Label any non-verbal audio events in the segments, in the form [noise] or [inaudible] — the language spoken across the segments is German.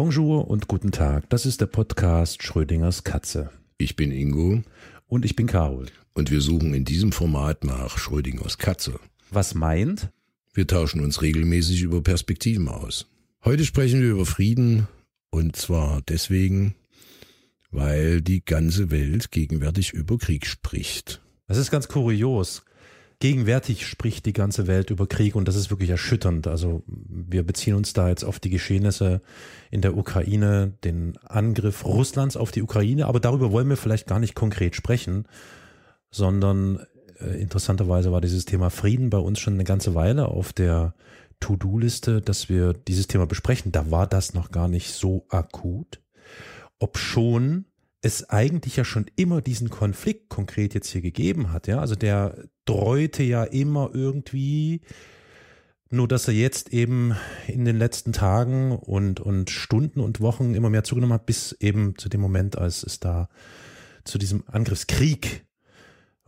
Bonjour und guten Tag. Das ist der Podcast Schrödingers Katze. Ich bin Ingo. Und ich bin Carol. Und wir suchen in diesem Format nach Schrödingers Katze. Was meint? Wir tauschen uns regelmäßig über Perspektiven aus. Heute sprechen wir über Frieden und zwar deswegen, weil die ganze Welt gegenwärtig über Krieg spricht. Das ist ganz kurios. Gegenwärtig spricht die ganze Welt über Krieg und das ist wirklich erschütternd. Also wir beziehen uns da jetzt auf die Geschehnisse in der Ukraine, den Angriff Russlands auf die Ukraine, aber darüber wollen wir vielleicht gar nicht konkret sprechen, sondern äh, interessanterweise war dieses Thema Frieden bei uns schon eine ganze Weile auf der To-Do-Liste, dass wir dieses Thema besprechen. Da war das noch gar nicht so akut, ob schon es eigentlich ja schon immer diesen Konflikt konkret jetzt hier gegeben hat, ja. Also der dreute ja immer irgendwie, nur dass er jetzt eben in den letzten Tagen und, und Stunden und Wochen immer mehr zugenommen hat, bis eben zu dem Moment, als es da zu diesem Angriffskrieg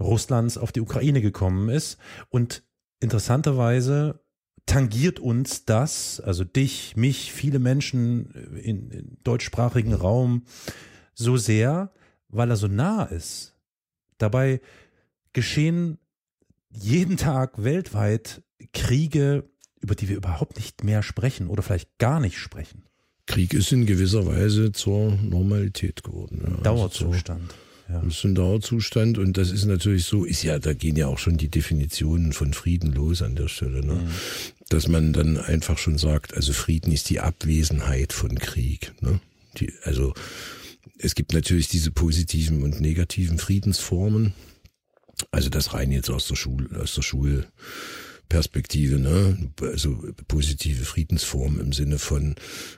Russlands auf die Ukraine gekommen ist. Und interessanterweise tangiert uns das, also dich, mich, viele Menschen im deutschsprachigen Raum, so sehr, weil er so nah ist. Dabei geschehen jeden Tag weltweit Kriege, über die wir überhaupt nicht mehr sprechen oder vielleicht gar nicht sprechen. Krieg ist in gewisser Weise zur Normalität geworden. Ja. Dauerzustand. Also ja. Das ist ein Dauerzustand und das ist natürlich so, ist ja, da gehen ja auch schon die Definitionen von Frieden los an der Stelle, ne? Mhm. Dass man dann einfach schon sagt, also Frieden ist die Abwesenheit von Krieg, ne? Die, also es gibt natürlich diese positiven und negativen Friedensformen. Also das rein jetzt aus der Schule, aus der Schulperspektive, ne? Also positive Friedensform im Sinne von,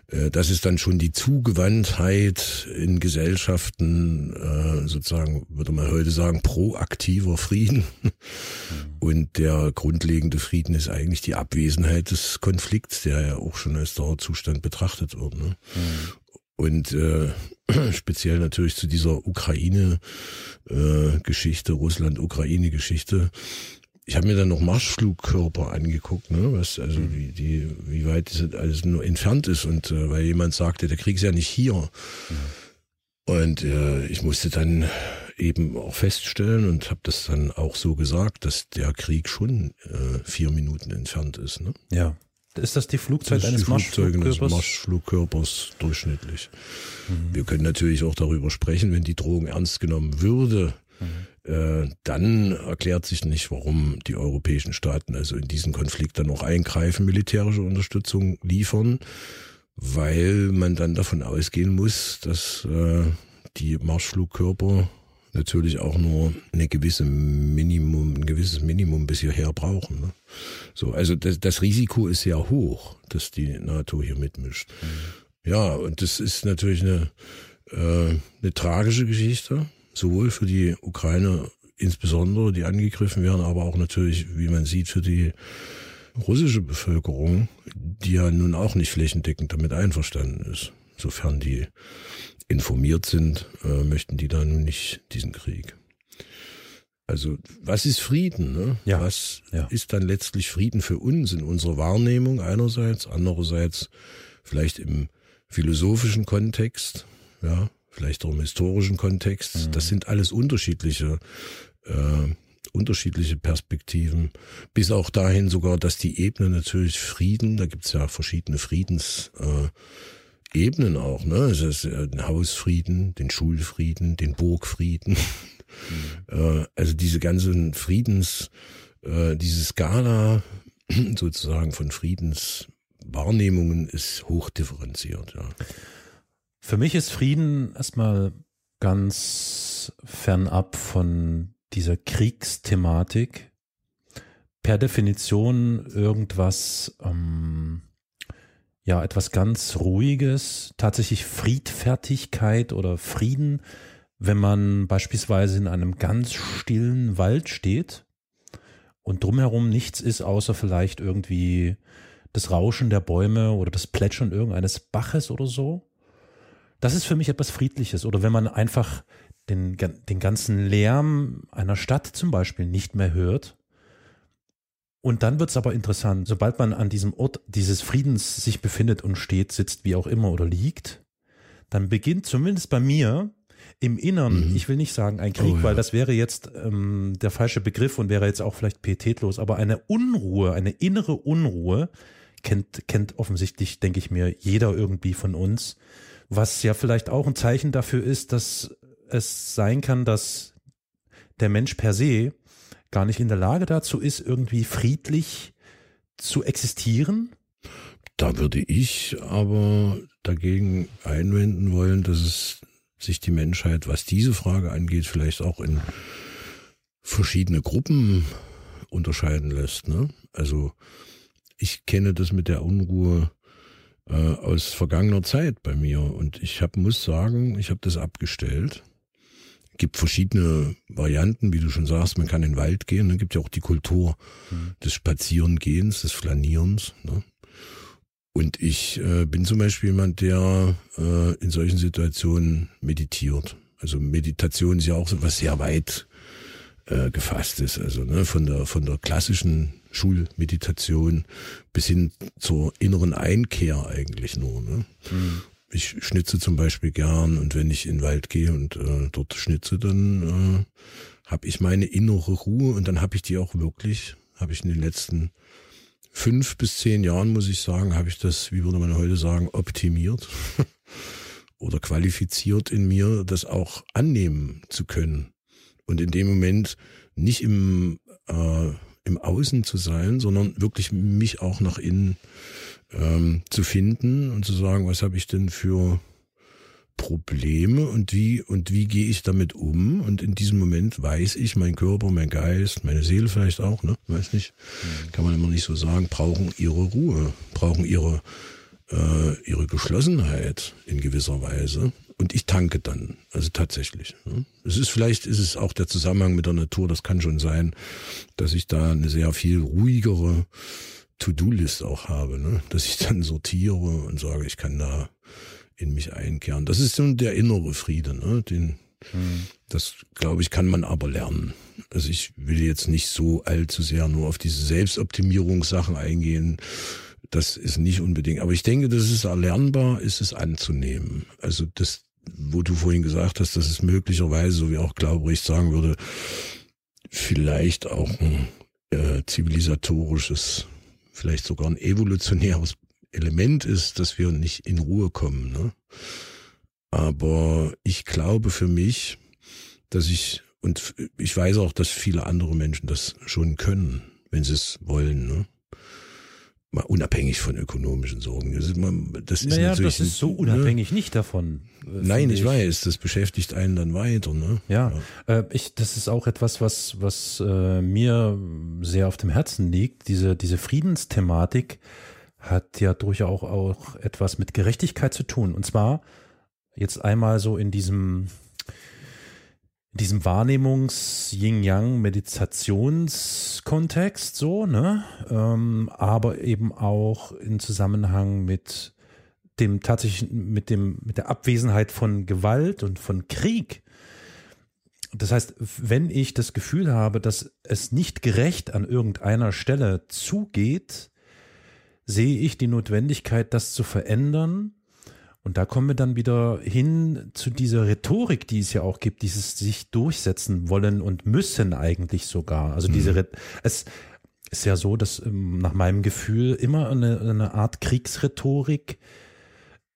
äh, das ist dann schon die Zugewandtheit in Gesellschaften, äh, sozusagen, würde man heute sagen, proaktiver Frieden. Mhm. Und der grundlegende Frieden ist eigentlich die Abwesenheit des Konflikts, der ja auch schon als Dauerzustand betrachtet wird. Ne? Mhm. Und äh, [clears throat] speziell natürlich zu dieser Ukraine-Geschichte, äh, Russland-Ukraine-Geschichte. Ich habe mir dann noch Marschflugkörper angeguckt, ne, was also mhm. wie die wie weit das alles nur entfernt ist und äh, weil jemand sagte, der Krieg ist ja nicht hier. Mhm. Und äh, ich musste dann eben auch feststellen und habe das dann auch so gesagt, dass der Krieg schon äh, vier Minuten entfernt ist. Ne? Ja. Ist das die Flugzeit das eines Marschflugkörpers? Marschflugkörpers durchschnittlich. Mhm. Wir können natürlich auch darüber sprechen, wenn die Drohung ernst genommen würde, mhm. äh, dann erklärt sich nicht, warum die europäischen Staaten also in diesen Konflikt dann noch eingreifen, militärische Unterstützung liefern, weil man dann davon ausgehen muss, dass äh, die Marschflugkörper natürlich auch nur eine gewisse Minimum, ein gewisses Minimum bis hierher brauchen. Ne? So, also das, das Risiko ist sehr hoch, dass die NATO hier mitmischt. Mhm. Ja, und das ist natürlich eine, äh, eine tragische Geschichte, sowohl für die Ukraine insbesondere, die angegriffen werden, aber auch natürlich, wie man sieht, für die russische Bevölkerung, die ja nun auch nicht flächendeckend damit einverstanden ist, sofern die informiert sind, äh, möchten die da nun nicht diesen Krieg. Also was ist Frieden? Ne? Ja, was ja. ist dann letztlich Frieden für uns in unserer Wahrnehmung einerseits, andererseits vielleicht im philosophischen Kontext, ja, vielleicht auch im historischen Kontext. Mhm. Das sind alles unterschiedliche äh, unterschiedliche Perspektiven, bis auch dahin sogar, dass die Ebene natürlich Frieden, da gibt's ja verschiedene Friedens äh, Ebenen auch, ne? Es ist äh, den Hausfrieden, den Schulfrieden, den Burgfrieden. Mhm. [laughs] also diese ganzen Friedens, äh, diese Skala [clears throat] sozusagen von Friedenswahrnehmungen ist hochdifferenziert, ja. Für mich ist Frieden erstmal ganz fernab von dieser Kriegsthematik. Per Definition irgendwas, ähm, ja etwas ganz Ruhiges, tatsächlich Friedfertigkeit oder Frieden, wenn man beispielsweise in einem ganz stillen Wald steht und drumherum nichts ist, außer vielleicht irgendwie das Rauschen der Bäume oder das Plätschern irgendeines Baches oder so. Das ist für mich etwas Friedliches. Oder wenn man einfach den, den ganzen Lärm einer Stadt zum Beispiel nicht mehr hört Und dann wird's aber interessant, sobald man an diesem Ort dieses Friedens sich befindet und steht, sitzt, wie auch immer oder liegt, dann beginnt zumindest bei mir im Innern, mhm. ich will nicht sagen ein Krieg, oh, ja. weil das wäre jetzt ähm, der falsche Begriff und wäre jetzt auch vielleicht pietätlos, aber eine Unruhe, eine innere Unruhe kennt, kennt offensichtlich, denke ich mir, jeder irgendwie von uns, was ja vielleicht auch ein Zeichen dafür ist, dass es sein kann, dass der Mensch per se gar nicht in der Lage dazu ist, irgendwie friedlich zu existieren? Da würde ich aber dagegen einwenden wollen, dass es sich die Menschheit, was diese Frage angeht, vielleicht auch in verschiedene Gruppen unterscheiden lässt. Ne? Also ich kenne das mit der Unruhe äh, aus vergangener Zeit bei mir und ich hab, muss sagen, ich habe das abgestellt gibt verschiedene Varianten, wie du schon sagst, man kann in den Wald gehen, dann gibt ja auch die Kultur mhm. des Spazierengehens, des Flanierens. Ne? Und ich äh, bin zum Beispiel jemand, der äh, in solchen Situationen meditiert. Also Meditation ist ja auch so was sehr weit äh, gefasst ist. Also ne, von der von der klassischen Schulmeditation bis hin zur inneren Einkehr eigentlich nur. Ne? Mhm ich schnitze zum Beispiel gern und wenn ich in den Wald gehe und äh, dort schnitze, dann äh, habe ich meine innere Ruhe und dann habe ich die auch wirklich, habe ich in den letzten fünf bis zehn Jahren, muss ich sagen, habe ich das, wie würde man heute sagen, optimiert [laughs] oder qualifiziert in mir, das auch annehmen zu können. Und in dem Moment nicht im, äh, im Außen zu sein, sondern wirklich mich auch nach innen ähm, zu finden und zu sagen, was habe ich denn für Probleme und wie und wie gehe ich damit um? Und in diesem Moment weiß ich, mein Körper, mein Geist, meine Seele vielleicht auch, ne, weiß nicht, mhm. kann man immer nicht so sagen, brauchen ihre Ruhe, brauchen ihre äh, ihre Geschlossenheit in gewisser Weise. Und ich tanke dann, also tatsächlich. Ne? Es ist vielleicht, ist es auch der Zusammenhang mit der Natur, das kann schon sein, dass ich da eine sehr viel ruhigere To-Do-List auch habe, ne? dass ich dann sortiere und sage, ich kann da in mich einkehren. Das ist so der innere Friede, ne? den, hm. das glaube ich, kann man aber lernen. Also ich will jetzt nicht so allzu sehr nur auf diese Selbstoptimierungssachen eingehen. Das ist nicht unbedingt. Aber ich denke, das ist erlernbar, ist es anzunehmen. Also das, wo du vorhin gesagt hast, dass es möglicherweise, so wie auch Glaubrecht sagen würde, vielleicht auch ein äh, zivilisatorisches vielleicht sogar ein evolutionäres Element ist, dass wir nicht in Ruhe kommen. Ne? Aber ich glaube für mich, dass ich, und ich weiß auch, dass viele andere Menschen das schon können, wenn sie es wollen. Ne? Mal unabhängig von ökonomischen Sorgen. Das ist, das ist naja, natürlich das ist so ne? unabhängig ne? nicht davon. Äh, Nein, ich, ich, weiß, das beschäftigt einen dann weiter. Ne? Ja, ja. Äh, ich, das ist auch etwas, was was äh, mir sehr auf dem Herzen liegt. Diese diese Friedensthematik hat ja durchaus auch etwas mit Gerechtigkeit zu tun. Und zwar jetzt einmal so in diesem in diesem Wahrnehmungs-Yin-Yang-Meditationskontext so, ne? Ähm, aber eben auch in Zusammenhang mit dem tatsächlichen, mit dem, mit der Abwesenheit von Gewalt und von Krieg. Das heißt, wenn ich das Gefühl habe, dass es nicht gerecht an irgendeiner Stelle zugeht, sehe ich die Notwendigkeit, das zu verändern und da kommen wir dann wieder hin zu dieser Rhetorik, die es ja auch gibt, dieses sich durchsetzen wollen und müssen eigentlich sogar. Also diese, mhm. es ist ja so, dass ähm, nach meinem Gefühl immer eine, eine Art Kriegsrhetorik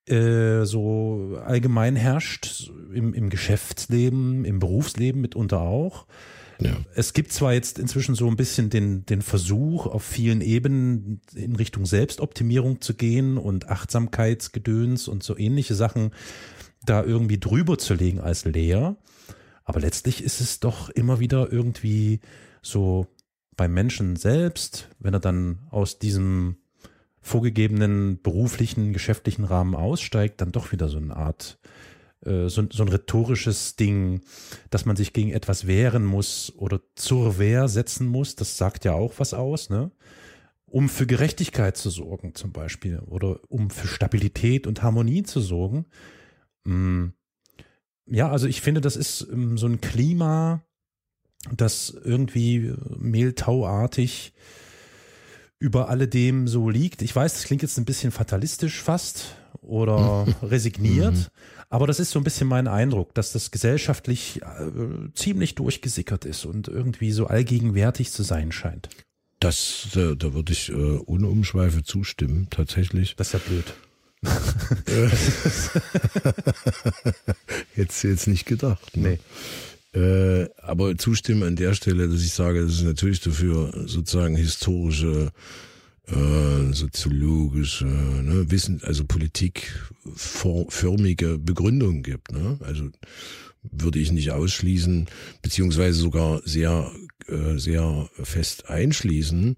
äh, so allgemein herrscht, im, im Geschäftsleben, im Berufsleben mitunter auch. Ja. Es gibt zwar jetzt inzwischen so ein bisschen den, den Versuch, auf vielen Ebenen in Richtung Selbstoptimierung zu gehen und Achtsamkeitsgedöns und so ähnliche Sachen da irgendwie drüber zu legen als Lehr. Aber letztlich ist es doch immer wieder irgendwie so beim Menschen selbst, wenn er dann aus diesem vorgegebenen beruflichen, geschäftlichen Rahmen aussteigt, dann doch wieder so eine Art so, so ein rhetorisches Ding, dass man sich gegen etwas wehren muss oder zur Wehr setzen muss, das sagt ja auch was aus, ne? Um für Gerechtigkeit zu sorgen, zum Beispiel, oder um für Stabilität und Harmonie zu sorgen. Mm. Ja, also ich finde, das ist ähm, so ein Klima, das irgendwie mehltauartig über alledem so liegt. Ich weiß, das klingt jetzt ein bisschen fatalistisch fast oder [laughs] resigniert, mhm. Aber das ist so ein bisschen mein Eindruck, dass das gesellschaftlich äh, ziemlich durchgesickert ist und irgendwie so allgegenwärtig zu sein scheint. Das, da, da würde ich äh, ohne Umschweife zustimmen, tatsächlich. Das ist ja blöd. [laughs] jetzt, jetzt nicht gedacht. Ne? Nee. Äh, aber zustimmen an der Stelle, dass ich sage, das ist natürlich dafür sozusagen historische, äh, soziologische, ne, Wissen, also politikförmige Begründungen gibt. Ne? Also würde ich nicht ausschließen, beziehungsweise sogar sehr, äh, sehr fest einschließen,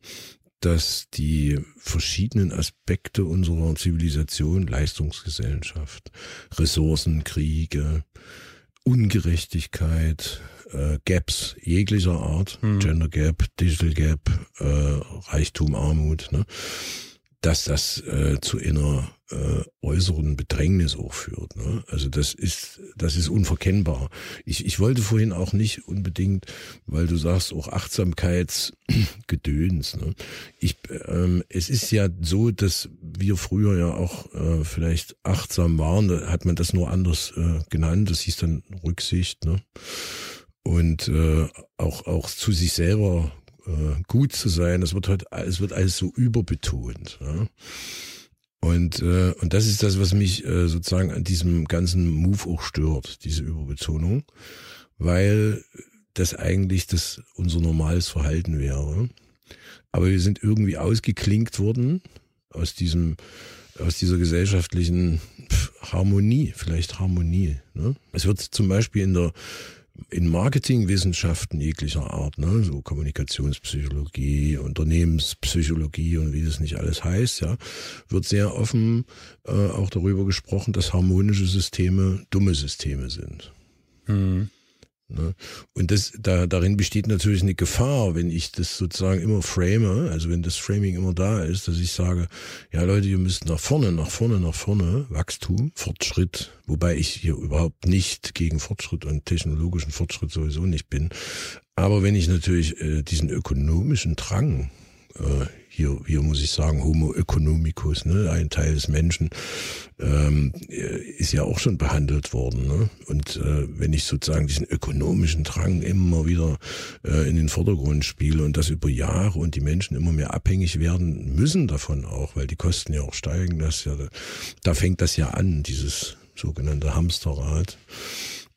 dass die verschiedenen Aspekte unserer Zivilisation, Leistungsgesellschaft, Ressourcenkriege, Ungerechtigkeit, äh, Gaps jeglicher Art, hm. Gender Gap, Digital Gap, äh, Reichtum, Armut, ne, dass das äh, zu einer äh, äußeren Bedrängnis auch führt. Ne? Also das ist, das ist unverkennbar. Ich, ich wollte vorhin auch nicht unbedingt, weil du sagst, auch Achtsamkeitsgedöns. Ne? Ich, ähm, es ist ja so, dass wir früher ja auch äh, vielleicht achtsam waren, da hat man das nur anders äh, genannt, das hieß dann Rücksicht. Ne? Und äh, auch, auch zu sich selber äh, gut zu sein. Es wird halt, es wird alles so überbetont. Ja? Und, äh, und das ist das, was mich äh, sozusagen an diesem ganzen Move auch stört, diese Überbetonung, weil das eigentlich das unser normales Verhalten wäre. Aber wir sind irgendwie ausgeklinkt worden aus diesem, aus dieser gesellschaftlichen Harmonie, vielleicht Harmonie. Ne? Es wird zum Beispiel in der in Marketingwissenschaften jeglicher Art, ne, so Kommunikationspsychologie, Unternehmenspsychologie und wie das nicht alles heißt, ja, wird sehr offen äh, auch darüber gesprochen, dass harmonische Systeme dumme Systeme sind. Mhm. Ne? Und das, da, darin besteht natürlich eine Gefahr, wenn ich das sozusagen immer frame, also wenn das Framing immer da ist, dass ich sage, ja Leute, ihr müsst nach vorne, nach vorne, nach vorne, Wachstum, Fortschritt, wobei ich hier überhaupt nicht gegen Fortschritt und technologischen Fortschritt sowieso nicht bin. Aber wenn ich natürlich äh, diesen ökonomischen Drang äh, hier, hier muss ich sagen, Homo economicus, ne, ein Teil des Menschen, ähm, ist ja auch schon behandelt worden. Ne? Und äh, wenn ich sozusagen diesen ökonomischen Drang immer wieder äh, in den Vordergrund spiele und das über Jahre und die Menschen immer mehr abhängig werden müssen davon auch, weil die Kosten ja auch steigen, das ja, da fängt das ja an, dieses sogenannte Hamsterrad.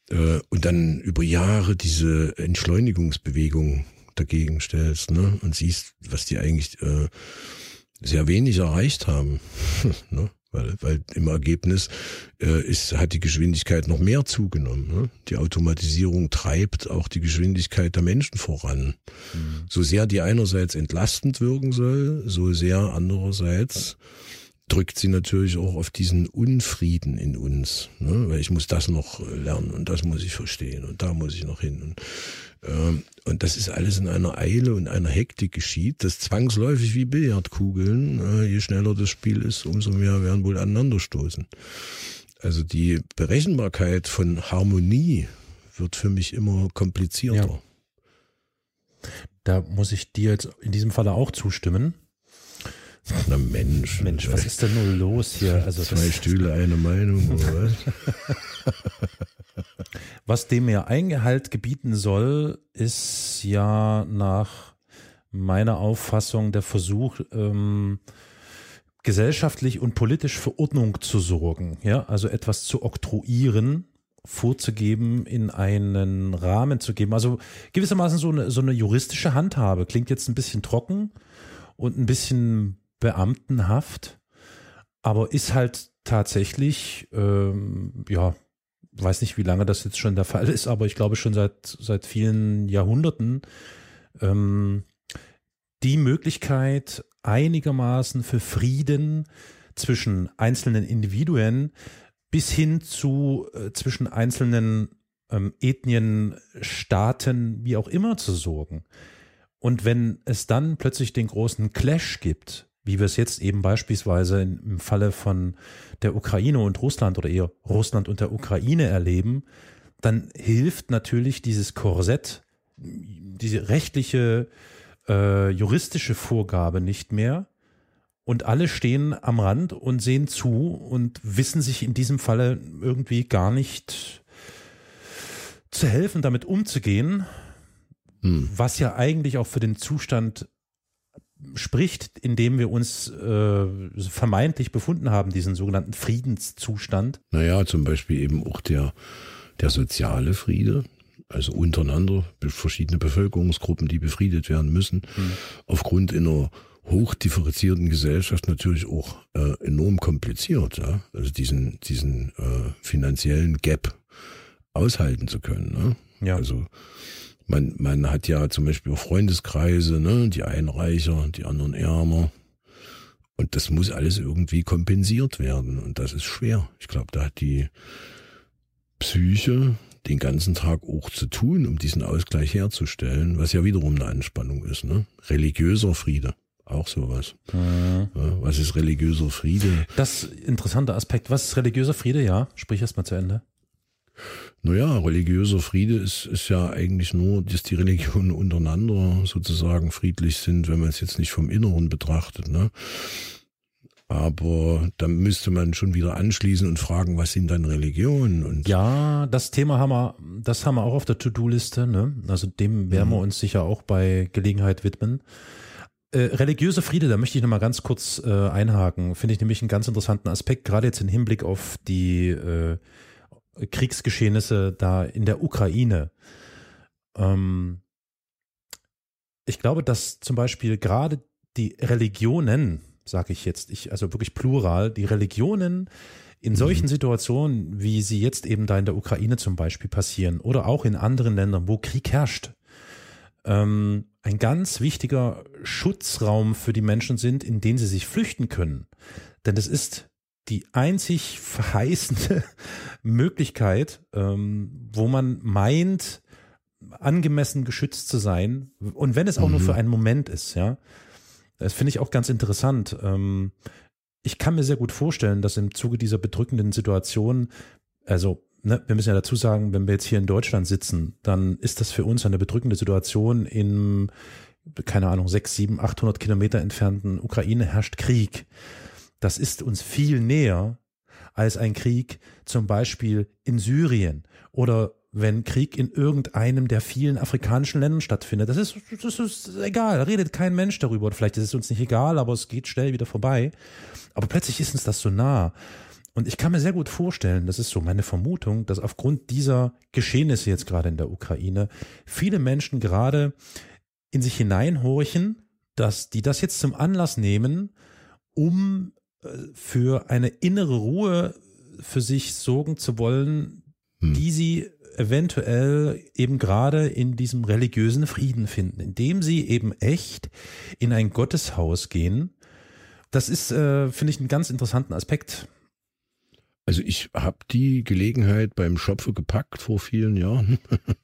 Äh, und dann über Jahre diese Entschleunigungsbewegung dagegen stellst ne? und siehst, was die eigentlich äh, sehr wenig erreicht haben. [laughs] ne? Weil, weil im Ergebnis äh, ist, hat die Geschwindigkeit noch mehr zugenommen. Ne? Die Automatisierung treibt auch die Geschwindigkeit der Menschen voran. Mhm. So sehr die einerseits entlastend wirken soll, so sehr andererseits drückt sie natürlich auch auf diesen Unfrieden in uns. Ne? Weil ich muss das noch lernen und das muss ich verstehen und da muss ich noch hin. Und und das ist alles in einer Eile und einer Hektik geschieht, das zwangsläufig wie Billardkugeln, äh, je schneller das Spiel ist, umso mehr werden wohl aneinanderstoßen. Also die Berechenbarkeit von Harmonie wird für mich immer komplizierter. Ja. Da muss ich dir jetzt in diesem Falle auch zustimmen. Na Mensch. Mensch, was ist denn nur los hier? Also Zwei Stühle, eine Meinung, oder was? [laughs] Was dem ja Eingehalt gebieten soll, ist ja nach meiner Auffassung der Versuch, ähm, gesellschaftlich und politisch für Ordnung zu sorgen, ja, also etwas zu oktroyieren, vorzugeben, in einen Rahmen zu geben. Also gewissermaßen so eine, so eine juristische Handhabe. Klingt jetzt ein bisschen trocken und ein bisschen beamtenhaft, aber ist halt tatsächlich, ähm, ja, weiß nicht, wie lange das jetzt schon der Fall ist, aber ich glaube schon seit, seit vielen Jahrhunderten, ähm, die Möglichkeit einigermaßen für Frieden zwischen einzelnen Individuen bis hin zu äh, zwischen einzelnen ähm, Ethnien, Staaten, wie auch immer zu sorgen. Und wenn es dann plötzlich den großen Clash gibt, wie wir es jetzt eben beispielsweise im Falle von der Ukraine und Russland oder eher Russland und der Ukraine erleben, dann hilft natürlich dieses Korsett, diese rechtliche, äh, juristische Vorgabe nicht mehr. Und alle stehen am Rand und sehen zu und wissen sich in diesem Falle irgendwie gar nicht zu helfen, damit umzugehen, hm. was ja eigentlich auch für den Zustand spricht, in dem wir uns äh, vermeintlich befunden haben, diesen sogenannten Friedenszustand. Naja, zum Beispiel eben auch der, der soziale Friede, also untereinander verschiedene Bevölkerungsgruppen, die befriedet werden müssen, hm. aufgrund einer hochdifferenzierten Gesellschaft natürlich auch äh, enorm kompliziert, ja? also diesen, diesen äh, finanziellen Gap aushalten zu können. Ne? Ja. Also man, man hat ja zum Beispiel Freundeskreise, ne? die einen reicher, die anderen ärmer. Und das muss alles irgendwie kompensiert werden. Und das ist schwer. Ich glaube, da hat die Psyche den ganzen Tag auch zu tun, um diesen Ausgleich herzustellen, was ja wiederum eine Anspannung ist. Ne? Religiöser Friede. Auch sowas. Mhm. was ist religiöser Friede? Das interessante Aspekt. Was ist religiöser Friede? Ja, sprich erst mal zu Ende. Naja, religiöser Friede ist, ist ja eigentlich nur, dass die Religionen untereinander sozusagen friedlich sind, wenn man es jetzt nicht vom Inneren betrachtet. Ne? Aber dann müsste man schon wieder anschließen und fragen, was sind dann Religionen? Und ja, das Thema haben wir, das haben wir auch auf der To-Do-Liste. Ne? Also dem werden mhm. wir uns sicher auch bei Gelegenheit widmen. Äh, religiöse Friede, da möchte ich nochmal ganz kurz äh, einhaken. Finde ich nämlich einen ganz interessanten Aspekt, gerade jetzt im Hinblick auf die äh, Kriegsgeschehnisse da in der Ukraine. Ähm, ich glaube, dass zum Beispiel gerade die Religionen, sage ich jetzt, ich, also wirklich plural, die Religionen in solchen mhm. Situationen, wie sie jetzt eben da in der Ukraine zum Beispiel passieren oder auch in anderen Ländern, wo Krieg herrscht, ähm, ein ganz wichtiger Schutzraum für die Menschen sind, in den sie sich flüchten können. Denn es ist die einzig verheißende [laughs] Möglichkeit, ähm, wo man meint, angemessen geschützt zu sein. Und wenn es auch mhm. nur für einen Moment ist, ja. Das finde ich auch ganz interessant. Ähm, ich kann mir sehr gut vorstellen, dass im Zuge dieser bedrückenden Situation, also ne, wir müssen ja dazu sagen, wenn wir jetzt hier in Deutschland sitzen, dann ist das für uns eine bedrückende Situation in, keine Ahnung, sechs, sieben, achthundert Kilometer entfernten Ukraine herrscht Krieg das ist uns viel näher als ein Krieg zum Beispiel in Syrien oder wenn Krieg in irgendeinem der vielen afrikanischen Ländern stattfindet. Das ist, das ist egal, da redet kein Mensch darüber. Vielleicht ist es uns nicht egal, aber es geht schnell wieder vorbei. Aber plötzlich ist uns das so nah. Und ich kann mir sehr gut vorstellen, das ist so meine Vermutung, dass aufgrund dieser Geschehnisse jetzt gerade in der Ukraine viele Menschen gerade in sich hineinhorchen, dass die das jetzt zum Anlass nehmen, um für eine innere Ruhe für sich sorgen zu wollen, hm. die sie eventuell eben gerade in diesem religiösen Frieden finden, indem sie eben echt in ein Gotteshaus gehen. Das ist, äh, finde ich, einen ganz interessanten Aspekt. Also ich habe die Gelegenheit beim Schopfe gepackt vor vielen Jahren. [laughs]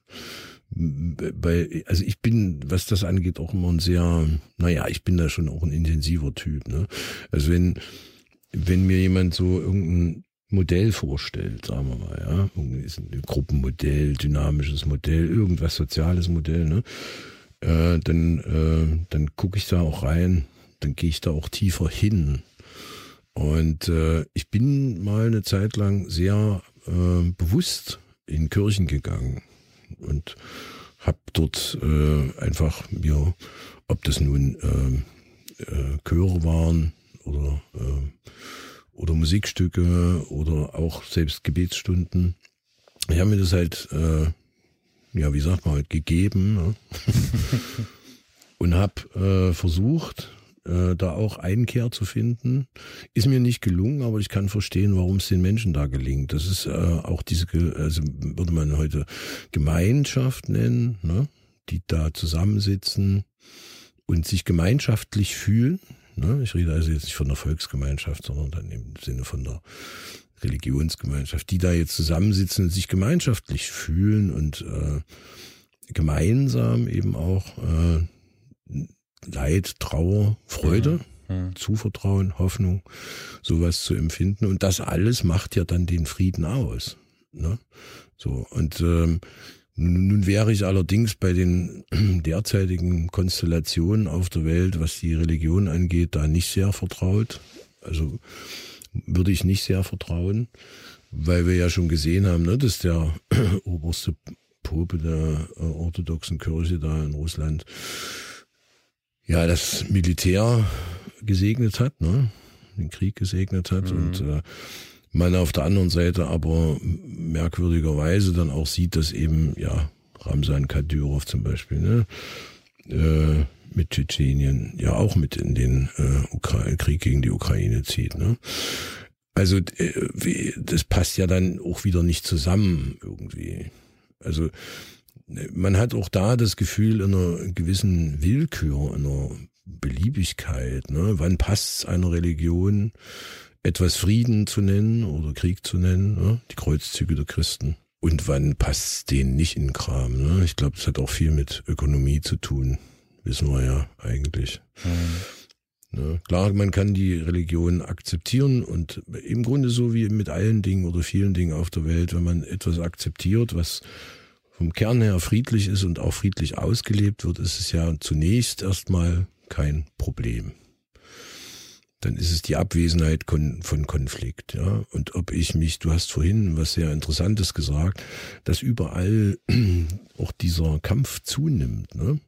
Bei, also ich bin, was das angeht, auch immer ein sehr, naja, ich bin da schon auch ein intensiver Typ. Ne? Also wenn, wenn mir jemand so irgendein Modell vorstellt, sagen wir mal, ja, ein Gruppenmodell, dynamisches Modell, irgendwas soziales Modell, ne, äh, dann, äh, dann gucke ich da auch rein, dann gehe ich da auch tiefer hin. Und äh, ich bin mal eine Zeit lang sehr äh, bewusst in Kirchen gegangen und habe dort äh, einfach mir, ob das nun äh, äh, Chöre waren oder äh, oder Musikstücke oder auch selbst Gebetsstunden. Ich habe mir das halt, äh, ja, wie sagt man, halt gegeben ne? [laughs] und habe äh, versucht, äh, da auch Einkehr zu finden. Ist mir nicht gelungen, aber ich kann verstehen, warum es den Menschen da gelingt. Das ist äh, auch diese, also würde man heute Gemeinschaft nennen, ne? die da zusammensitzen und sich gemeinschaftlich fühlen. Ne? Ich rede also jetzt nicht von der Volksgemeinschaft, sondern dann im Sinne von der Religionsgemeinschaft, die da jetzt zusammensitzen und sich gemeinschaftlich fühlen und äh, gemeinsam eben auch äh, Leid, Trauer, Freude, mhm. Mhm. Zuvertrauen, Hoffnung, sowas zu empfinden. Und das alles macht ja dann den Frieden aus. Ne? So, und ähm, Nun, wäre ich allerdings bei den [clears throat] derzeitigen Konstellationen auf der Welt, was die Religion angeht, da nicht sehr vertraut. Also würde ich nicht sehr vertrauen, weil wir ja schon gesehen haben, ne, dass der [clears throat] oberste Pope der äh, orthodoxen Kirche da in Russland ja das Militär gesegnet hat, ne, den Krieg gesegnet hat mhm. und äh, man auf der anderen Seite aber merkwürdigerweise dann auch sieht, dass eben, ja, Ramsan Kadyrov zum Beispiel, ne, äh, mit Tschetschenien ja auch mit in den äh, Krieg gegen die Ukraine zieht. Ne? Also äh, wie, das passt ja dann auch wieder nicht zusammen irgendwie. Also man hat auch da das Gefühl einer gewissen Willkür, einer Beliebigkeit. Ne? Wann passt es einer Religion? etwas Frieden zu nennen oder Krieg zu nennen, ne? die Kreuzzüge der Christen. Und wann passt denen nicht in Kram? Ne? Ich glaube, das hat auch viel mit Ökonomie zu tun, wissen wir ja eigentlich. Mhm. Ne? Klar, man kann die Religion akzeptieren und im Grunde so wie mit allen Dingen oder vielen Dingen auf der Welt, wenn man etwas akzeptiert, was vom Kern her friedlich ist und auch friedlich ausgelebt wird, ist es ja zunächst erstmal kein Problem dann ist es die Abwesenheit von Konflikt. Ja? Und ob ich mich, du hast vorhin was sehr Interessantes gesagt, dass überall [clears throat] auch dieser Kampf zunimmt ne?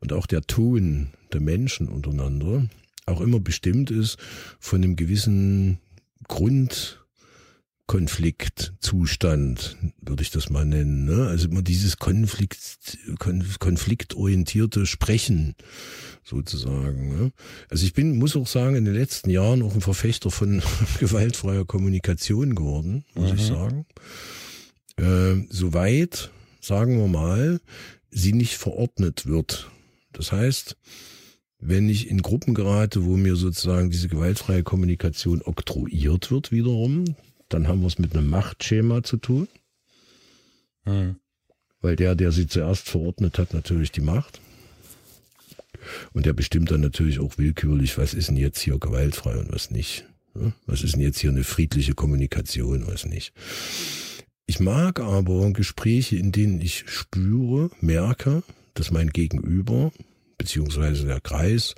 und auch der Ton der Menschen untereinander auch immer bestimmt ist von einem gewissen Grund, Konfliktzustand, würde ich das mal nennen. Ne? Also immer dieses Konflikt, konfliktorientierte Sprechen sozusagen. Ne? Also ich bin, muss auch sagen, in den letzten Jahren auch ein Verfechter von [laughs] gewaltfreier Kommunikation geworden, muss mhm. ich sagen. Äh, soweit, sagen wir mal, sie nicht verordnet wird. Das heißt, wenn ich in Gruppen gerate, wo mir sozusagen diese gewaltfreie Kommunikation oktroyiert wird wiederum, dann haben wir es mit einem Machtschema zu tun. Hm. Weil der, der sie zuerst verordnet hat, natürlich die Macht. Und der bestimmt dann natürlich auch willkürlich, was ist denn jetzt hier gewaltfrei und was nicht. Was ist denn jetzt hier eine friedliche Kommunikation, was nicht. Ich mag aber Gespräche, in denen ich spüre, merke, dass mein Gegenüber, beziehungsweise der Kreis,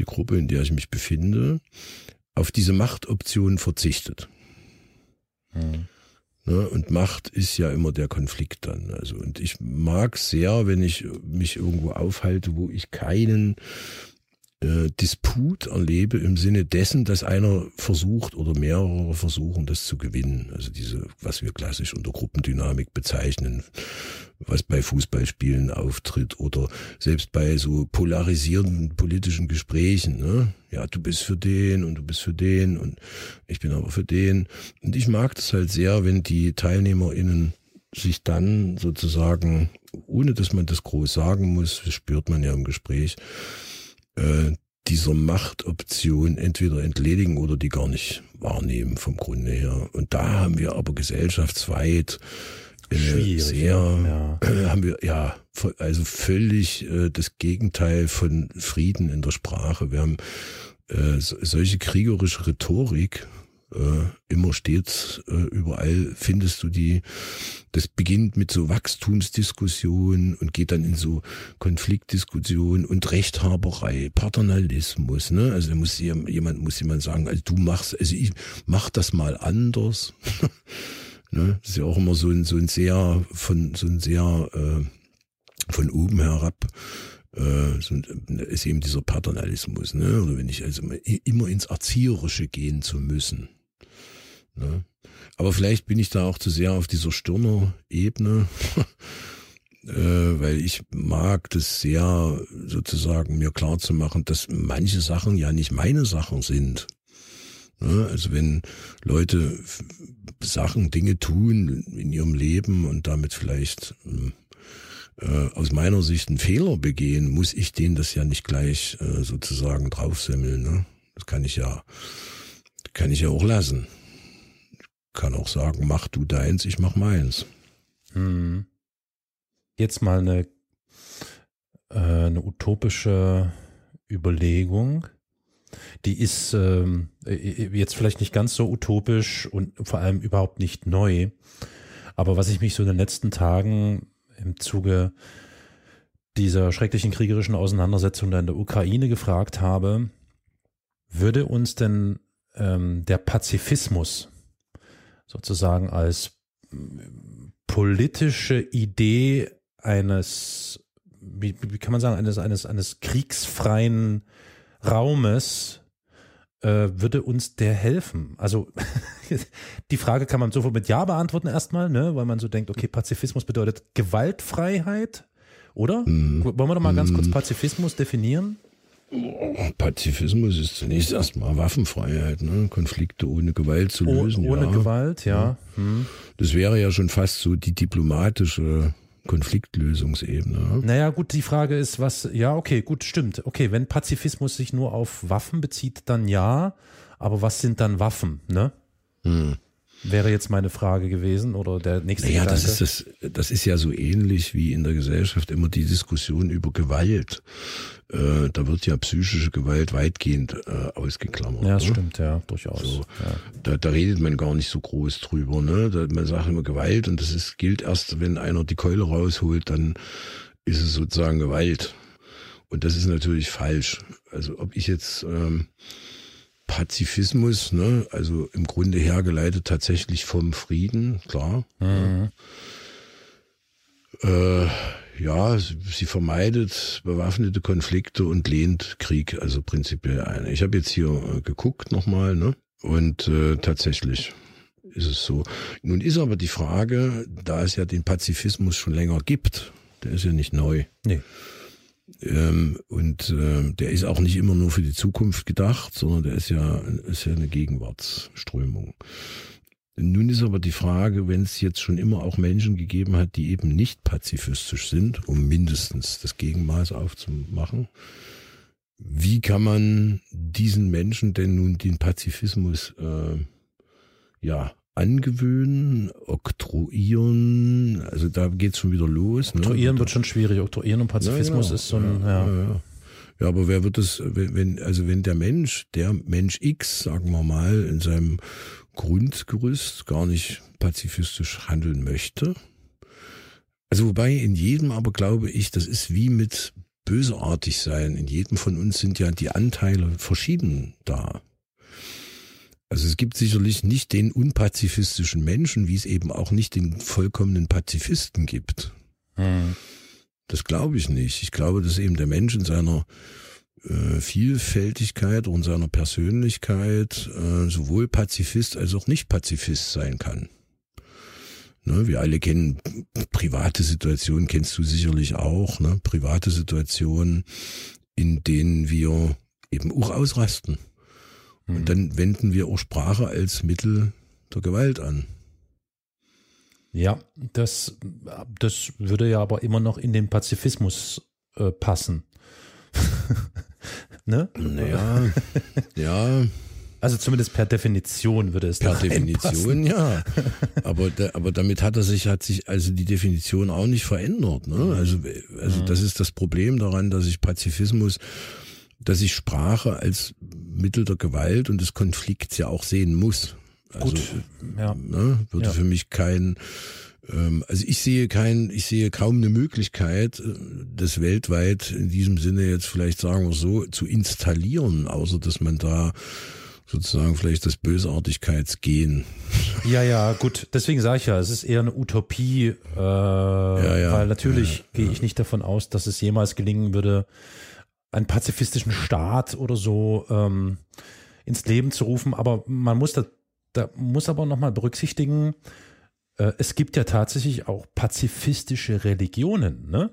die Gruppe, in der ich mich befinde, auf diese Machtoption verzichtet. Mhm. Ne, und Macht ist ja immer der Konflikt dann. Also, und ich mag sehr, wenn ich mich irgendwo aufhalte, wo ich keinen äh, Disput erlebe im Sinne dessen, dass einer versucht oder mehrere versuchen, das zu gewinnen. Also diese, was wir klassisch unter Gruppendynamik bezeichnen, was bei Fußballspielen auftritt oder selbst bei so polarisierenden politischen Gesprächen. Ne? Ja, du bist für den und du bist für den und ich bin aber für den. Und ich mag das halt sehr, wenn die TeilnehmerInnen sich dann sozusagen, ohne dass man das groß sagen muss, das spürt man ja im Gespräch, äh, dieser Machtoption entweder entledigen oder die gar nicht wahrnehmen vom Grunde her. Und da haben wir aber gesellschaftsweit äh, sehr, ja. äh, haben wir ja also völlig äh, das Gegenteil von Frieden in der Sprache. Wir haben äh, so, solche kriegerische Rhetorik äh, immer stets äh, überall findest du die. Das beginnt mit so Wachstumsdiskussionen und geht dann in so Konfliktdiskussionen und Rechthaberei, Paternalismus. Ne? Also muss jemand muss jemand sagen, also du machst, also ich mach das mal anders. [laughs] ne? Das ist ja auch immer so ein so ein sehr von so ein sehr äh, von oben herab äh, ist eben dieser Paternalismus, ne? Oder wenn ich also immer ins Erzieherische gehen zu müssen. Ne? Aber vielleicht bin ich da auch zu sehr auf dieser Stirner-Ebene, [laughs] äh, weil ich mag das sehr sozusagen mir klar zu machen, dass manche Sachen ja nicht meine Sachen sind. Ne? Also wenn Leute Sachen, Dinge tun in ihrem Leben und damit vielleicht hm, äh, aus meiner Sicht einen Fehler begehen, muss ich denen das ja nicht gleich äh, sozusagen draufsemmeln. Ne? Das kann ich ja, kann ich ja auch lassen kann auch sagen, mach du deins, ich mach meins. Hm. Jetzt mal eine, äh, eine utopische Überlegung. Die ist ähm, äh, jetzt vielleicht nicht ganz so utopisch und vor allem überhaupt nicht neu. Aber was ich mich so in den letzten Tagen im Zuge dieser schrecklichen kriegerischen Auseinandersetzung da in der Ukraine gefragt habe, würde uns denn ähm, der Pazifismus sozusagen als politische Idee eines, wie, wie kann man sagen, eines, eines, eines kriegsfreien Raumes äh, würde uns der helfen? Also [laughs] die Frage kann man sofort mit Ja beantworten erstmal, ne? weil man so denkt, okay, Pazifismus bedeutet Gewaltfreiheit, oder? Mm. Wollen wir doch mal ganz kurz mhm. Pazifismus definieren? Pazifismus ist zunächst erstmal Waffenfreiheit, ne? Konflikte ohne Gewalt zu lösen. Oh, ohne ja. Gewalt, ja. Hm. Das wäre ja schon fast so die diplomatische Konfliktlösungsebene. Naja, gut, die Frage ist, was, ja, okay, gut, stimmt. Okay, wenn Pazifismus sich nur auf Waffen bezieht, dann ja, aber was sind dann Waffen, ne? Hm. Wäre jetzt meine Frage gewesen oder der nächste naja, Gedanke. das ist das, das ist ja so ähnlich wie in der Gesellschaft immer die Diskussion über Gewalt. Äh, da wird ja psychische Gewalt weitgehend äh, ausgeklammert. Ja, das ne? stimmt, ja, durchaus. So, ja. Da, da redet man gar nicht so groß drüber. Ne? Da, man sagt immer Gewalt und das ist, gilt erst, wenn einer die Keule rausholt, dann ist es sozusagen Gewalt. Und das ist natürlich falsch. Also ob ich jetzt ähm, Pazifismus, ne, also im Grunde hergeleitet tatsächlich vom Frieden, klar. Mhm. Äh, ja, sie vermeidet bewaffnete Konflikte und lehnt Krieg also prinzipiell ein. Ich habe jetzt hier äh, geguckt nochmal, ne? Und äh, tatsächlich ist es so. Nun ist aber die Frage, da es ja den Pazifismus schon länger gibt, der ist ja nicht neu. Nee. Ähm, und äh, der ist auch nicht immer nur für die Zukunft gedacht, sondern der ist ja, ist ja eine Gegenwartsströmung. Nun ist aber die Frage, wenn es jetzt schon immer auch Menschen gegeben hat, die eben nicht pazifistisch sind, um mindestens das Gegenmaß aufzumachen, wie kann man diesen Menschen denn nun den Pazifismus äh, ja angewöhnen, oktroyieren, also da geht's schon wieder los. Ne? Oktroyieren ne? wird schon schwierig. Oktroyieren und Pazifismus ja, genau. ist so ein, ja. ja. Ja, aber wer wird es, wenn, also wenn der Mensch, der Mensch X, sagen wir mal, in seinem Grundgerüst gar nicht pazifistisch handeln möchte. Also wobei in jedem aber glaube ich, das ist wie mit bösartig sein. In jedem von uns sind ja die Anteile verschieden da. Also es gibt sicherlich nicht den unpazifistischen Menschen, wie es eben auch nicht den vollkommenen Pazifisten gibt. Hm. Das glaube ich nicht. Ich glaube, dass eben der Mensch in seiner äh, Vielfältigkeit und seiner Persönlichkeit äh, sowohl Pazifist als auch nicht Pazifist sein kann. Ne, wir alle kennen private Situationen, kennst du sicherlich auch, ne? private Situationen, in denen wir eben auch ausrasten. Und mhm. dann wenden wir auch Sprache als Mittel der Gewalt an. Ja, das, das würde ja aber immer noch in den Pazifismus äh, passen. [laughs] ne? Naja, [laughs] ja. Also zumindest per Definition würde es Per Definition, ja. Aber, da, aber damit hat er sich, hat sich also die Definition auch nicht verändert. Ne? Also, also das ist das Problem daran, dass ich Pazifismus dass ich Sprache als Mittel der Gewalt und des Konflikts ja auch sehen muss. Also, Gut, ja. Ne, würde ja. für mich kein, ähm, also ich sehe kein, ich sehe kaum eine Möglichkeit, äh, das weltweit in diesem Sinne jetzt vielleicht sagen wir so zu installieren, außer dass man da sozusagen vielleicht das Bösartigkeitsgehen. [laughs] Ja, ja, gut. Deswegen sage ich ja, es ist eher eine Utopie, äh, ja, ja, weil natürlich ja, gehe ich nicht davon aus, dass es jemals gelingen würde, einen pazifistischen Staat oder so ähm, ins Leben zu rufen. Aber man muss da, da muss aber nochmal berücksichtigen, äh, es gibt ja tatsächlich auch pazifistische Religionen, ne?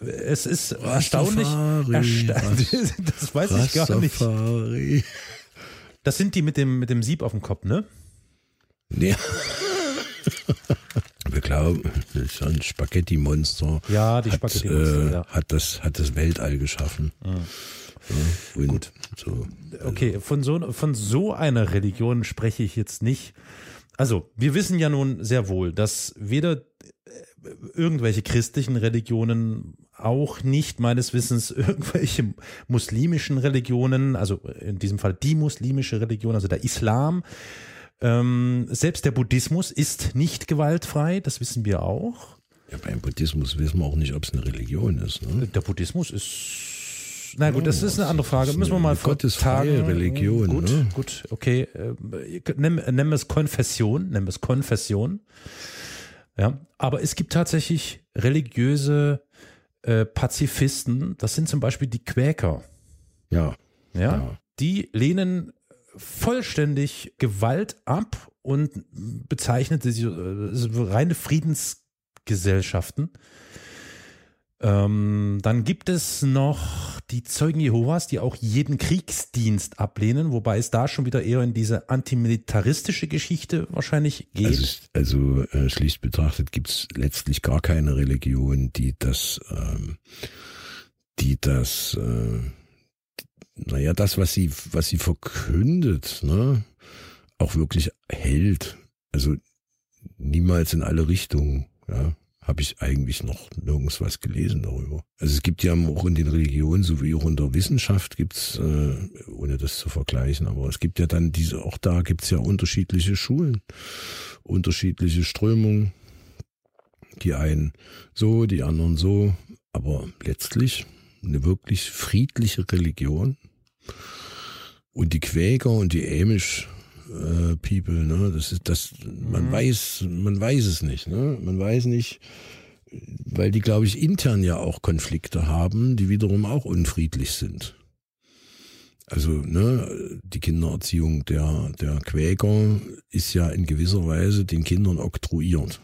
Es ist erstaunlich. erstaunlich [laughs] das weiß ich gar nicht. Das sind die mit dem, mit dem Sieb auf dem Kopf, ne? Ja. [laughs] Wir glauben, das ist ein Spaghetti-Monster. Ja, die Spaghetti-Monster. Äh, ja. Hat, das, hat das Weltall geschaffen. Mhm. Ja, Gut. So, also. Okay, von so, von so einer Religion spreche ich jetzt nicht. Also, wir wissen ja nun sehr wohl, dass weder äh, irgendwelche christlichen Religionen, auch nicht meines Wissens [laughs] irgendwelche muslimischen Religionen, also in diesem Fall die muslimische Religion, also der Islam, ähm, selbst der Buddhismus ist nicht gewaltfrei, das wissen wir auch. Ja, beim Buddhismus wissen wir auch nicht, ob es eine Religion ist. Ne? Der Buddhismus ist. Na gut, das ist eine andere Frage. Müssen wir mal Gottesfreie Religion. Gut, ne? gut, okay. Äh, Nennen nennen wir es Konfession, nennen wir es Konfession. Ja, aber es gibt tatsächlich religiöse äh, Pazifisten. Das sind zum Beispiel die Quäker. Ja. Ja, Ja. die lehnen vollständig Gewalt ab und bezeichnet sie äh, reine Friedensgesellschaften. Ähm, dann gibt es noch die Zeugen Jehovas, die auch jeden Kriegsdienst ablehnen, wobei es da schon wieder eher in diese antimilitaristische Geschichte wahrscheinlich geht. Also, also äh, schlicht betrachtet gibt es letztlich gar keine Religion, die das, ähm, die das, äh, naja, das, was sie, was sie verkündet, ne, auch wirklich hält. Also niemals in alle Richtungen, ja. Habe ich eigentlich noch nirgends was gelesen darüber. Also es gibt ja auch in den Religionen sowie auch in der Wissenschaft gibt's, äh, ohne das zu vergleichen, aber es gibt ja dann diese, auch da gibt's ja unterschiedliche Schulen unterschiedliche Strömungen. Die einen so, die anderen so. Aber letztlich eine wirklich friedliche Religion. Und die Quäker und die Amish äh, People, ne, das ist das, man Mhm. weiß, man weiß es nicht, ne? Man weiß nicht, weil die, glaube ich, intern ja auch Konflikte haben, die wiederum auch unfriedlich sind. Also, ne, die Kindererziehung der, der Quäker ist ja in gewisser Weise den Kindern oktroyiert.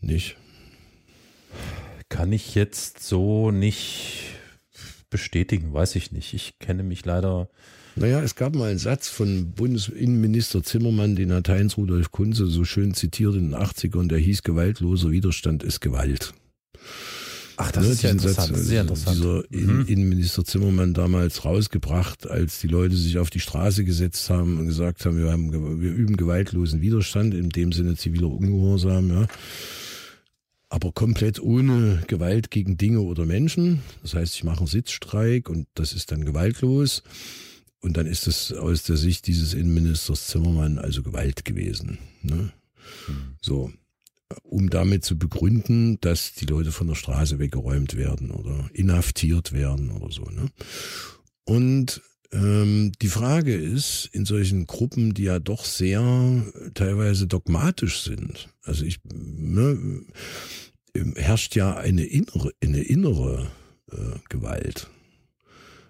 Nicht? Kann ich jetzt so nicht bestätigen, weiß ich nicht. Ich kenne mich leider. Naja, es gab mal einen Satz von Bundesinnenminister Zimmermann, den hat Heinz Rudolf Kunze so schön zitiert in den 80ern, der hieß gewaltloser Widerstand ist Gewalt. Ach, das Ne, ist ja interessant, Satz, sehr äh, interessant. Dieser Mhm. In Innenminister Zimmermann damals rausgebracht, als die Leute sich auf die Straße gesetzt haben und gesagt haben, wir, haben, wir üben gewaltlosen Widerstand, in dem Sinne ziviler Ungehorsam, ja. Aber komplett ohne Gewalt gegen Dinge oder Menschen. Das heißt, ich mache einen Sitzstreik und das ist dann gewaltlos. Und dann ist es aus der Sicht dieses Innenministers Zimmermann also Gewalt gewesen. Ne? So um damit zu begründen, dass die Leute von der Straße weggeräumt werden oder inhaftiert werden oder so. Ne? Und ähm, die Frage ist, in solchen Gruppen, die ja doch sehr teilweise dogmatisch sind, also ich, ne, herrscht ja eine innere, eine innere äh, Gewalt.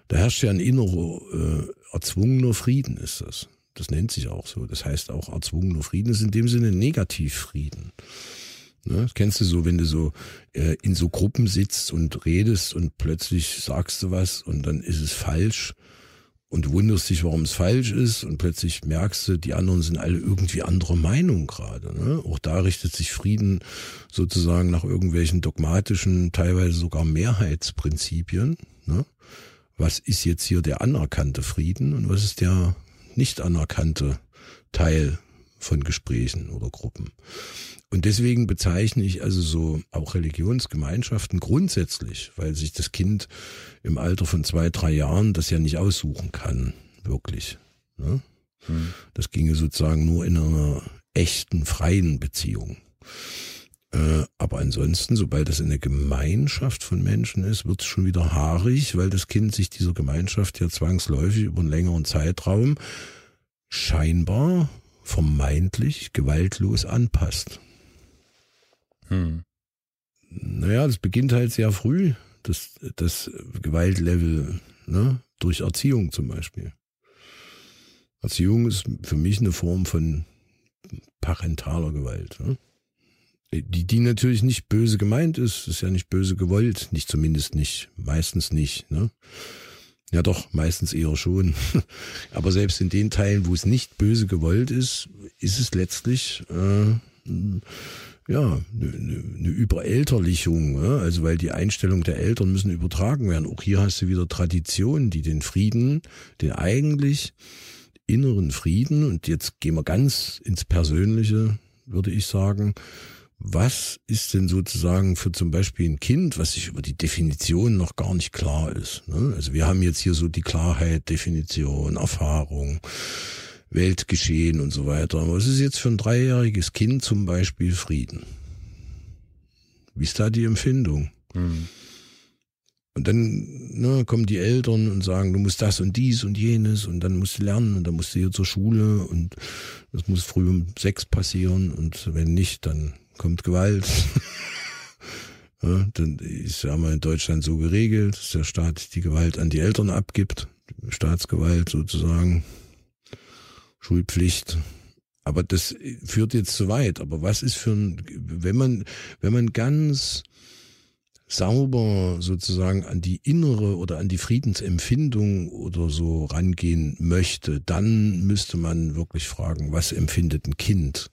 Da herrscht ja ein innerer, äh, erzwungener Frieden, ist das. Das nennt sich auch so. Das heißt auch erzwungener Frieden ist in dem Sinne Negativfrieden. Ne, das kennst du so, wenn du so äh, in so Gruppen sitzt und redest und plötzlich sagst du was und dann ist es falsch und du wunderst dich, warum es falsch ist und plötzlich merkst du, die anderen sind alle irgendwie anderer Meinung gerade. Ne? Auch da richtet sich Frieden sozusagen nach irgendwelchen dogmatischen, teilweise sogar Mehrheitsprinzipien. Ne? Was ist jetzt hier der anerkannte Frieden und was ist der nicht anerkannte Teil von Gesprächen oder Gruppen? Und deswegen bezeichne ich also so auch Religionsgemeinschaften grundsätzlich, weil sich das Kind im Alter von zwei, drei Jahren das ja nicht aussuchen kann, wirklich. Ne? Hm. Das ginge sozusagen nur in einer echten, freien Beziehung. Äh, aber ansonsten, sobald das eine Gemeinschaft von Menschen ist, wird es schon wieder haarig, weil das Kind sich dieser Gemeinschaft ja zwangsläufig über einen längeren Zeitraum scheinbar vermeintlich gewaltlos anpasst. Hm. Naja, das beginnt halt sehr früh, das, das Gewaltlevel, ne? durch Erziehung zum Beispiel. Erziehung ist für mich eine Form von parentaler Gewalt. Ne? Die, die natürlich nicht böse gemeint ist, ist ja nicht böse gewollt, nicht zumindest nicht, meistens nicht. Ne? Ja doch, meistens eher schon. [laughs] Aber selbst in den Teilen, wo es nicht böse gewollt ist, ist es letztlich äh, ja, eine, eine, Überelterlichung, ja? also weil die Einstellung der Eltern müssen übertragen werden. Auch hier hast du wieder Traditionen, die den Frieden, den eigentlich inneren Frieden, und jetzt gehen wir ganz ins Persönliche, würde ich sagen, was ist denn sozusagen für zum Beispiel ein Kind, was sich über die Definition noch gar nicht klar ist? Ne? Also wir haben jetzt hier so die Klarheit, Definition, Erfahrung, Weltgeschehen und so weiter. Aber was ist jetzt für ein dreijähriges Kind zum Beispiel Frieden? Wie ist da die Empfindung? Mhm. Und dann ne, kommen die Eltern und sagen, du musst das und dies und jenes und dann musst du lernen und dann musst du hier zur Schule und das muss früh um sechs passieren und wenn nicht, dann kommt Gewalt. [laughs] ja, dann ist ja mal in Deutschland so geregelt, dass der Staat die Gewalt an die Eltern abgibt, Staatsgewalt sozusagen, Schulpflicht. Aber das führt jetzt zu weit. Aber was ist für ein, wenn man, wenn man ganz sauber sozusagen an die innere oder an die Friedensempfindung oder so rangehen möchte, dann müsste man wirklich fragen, was empfindet ein Kind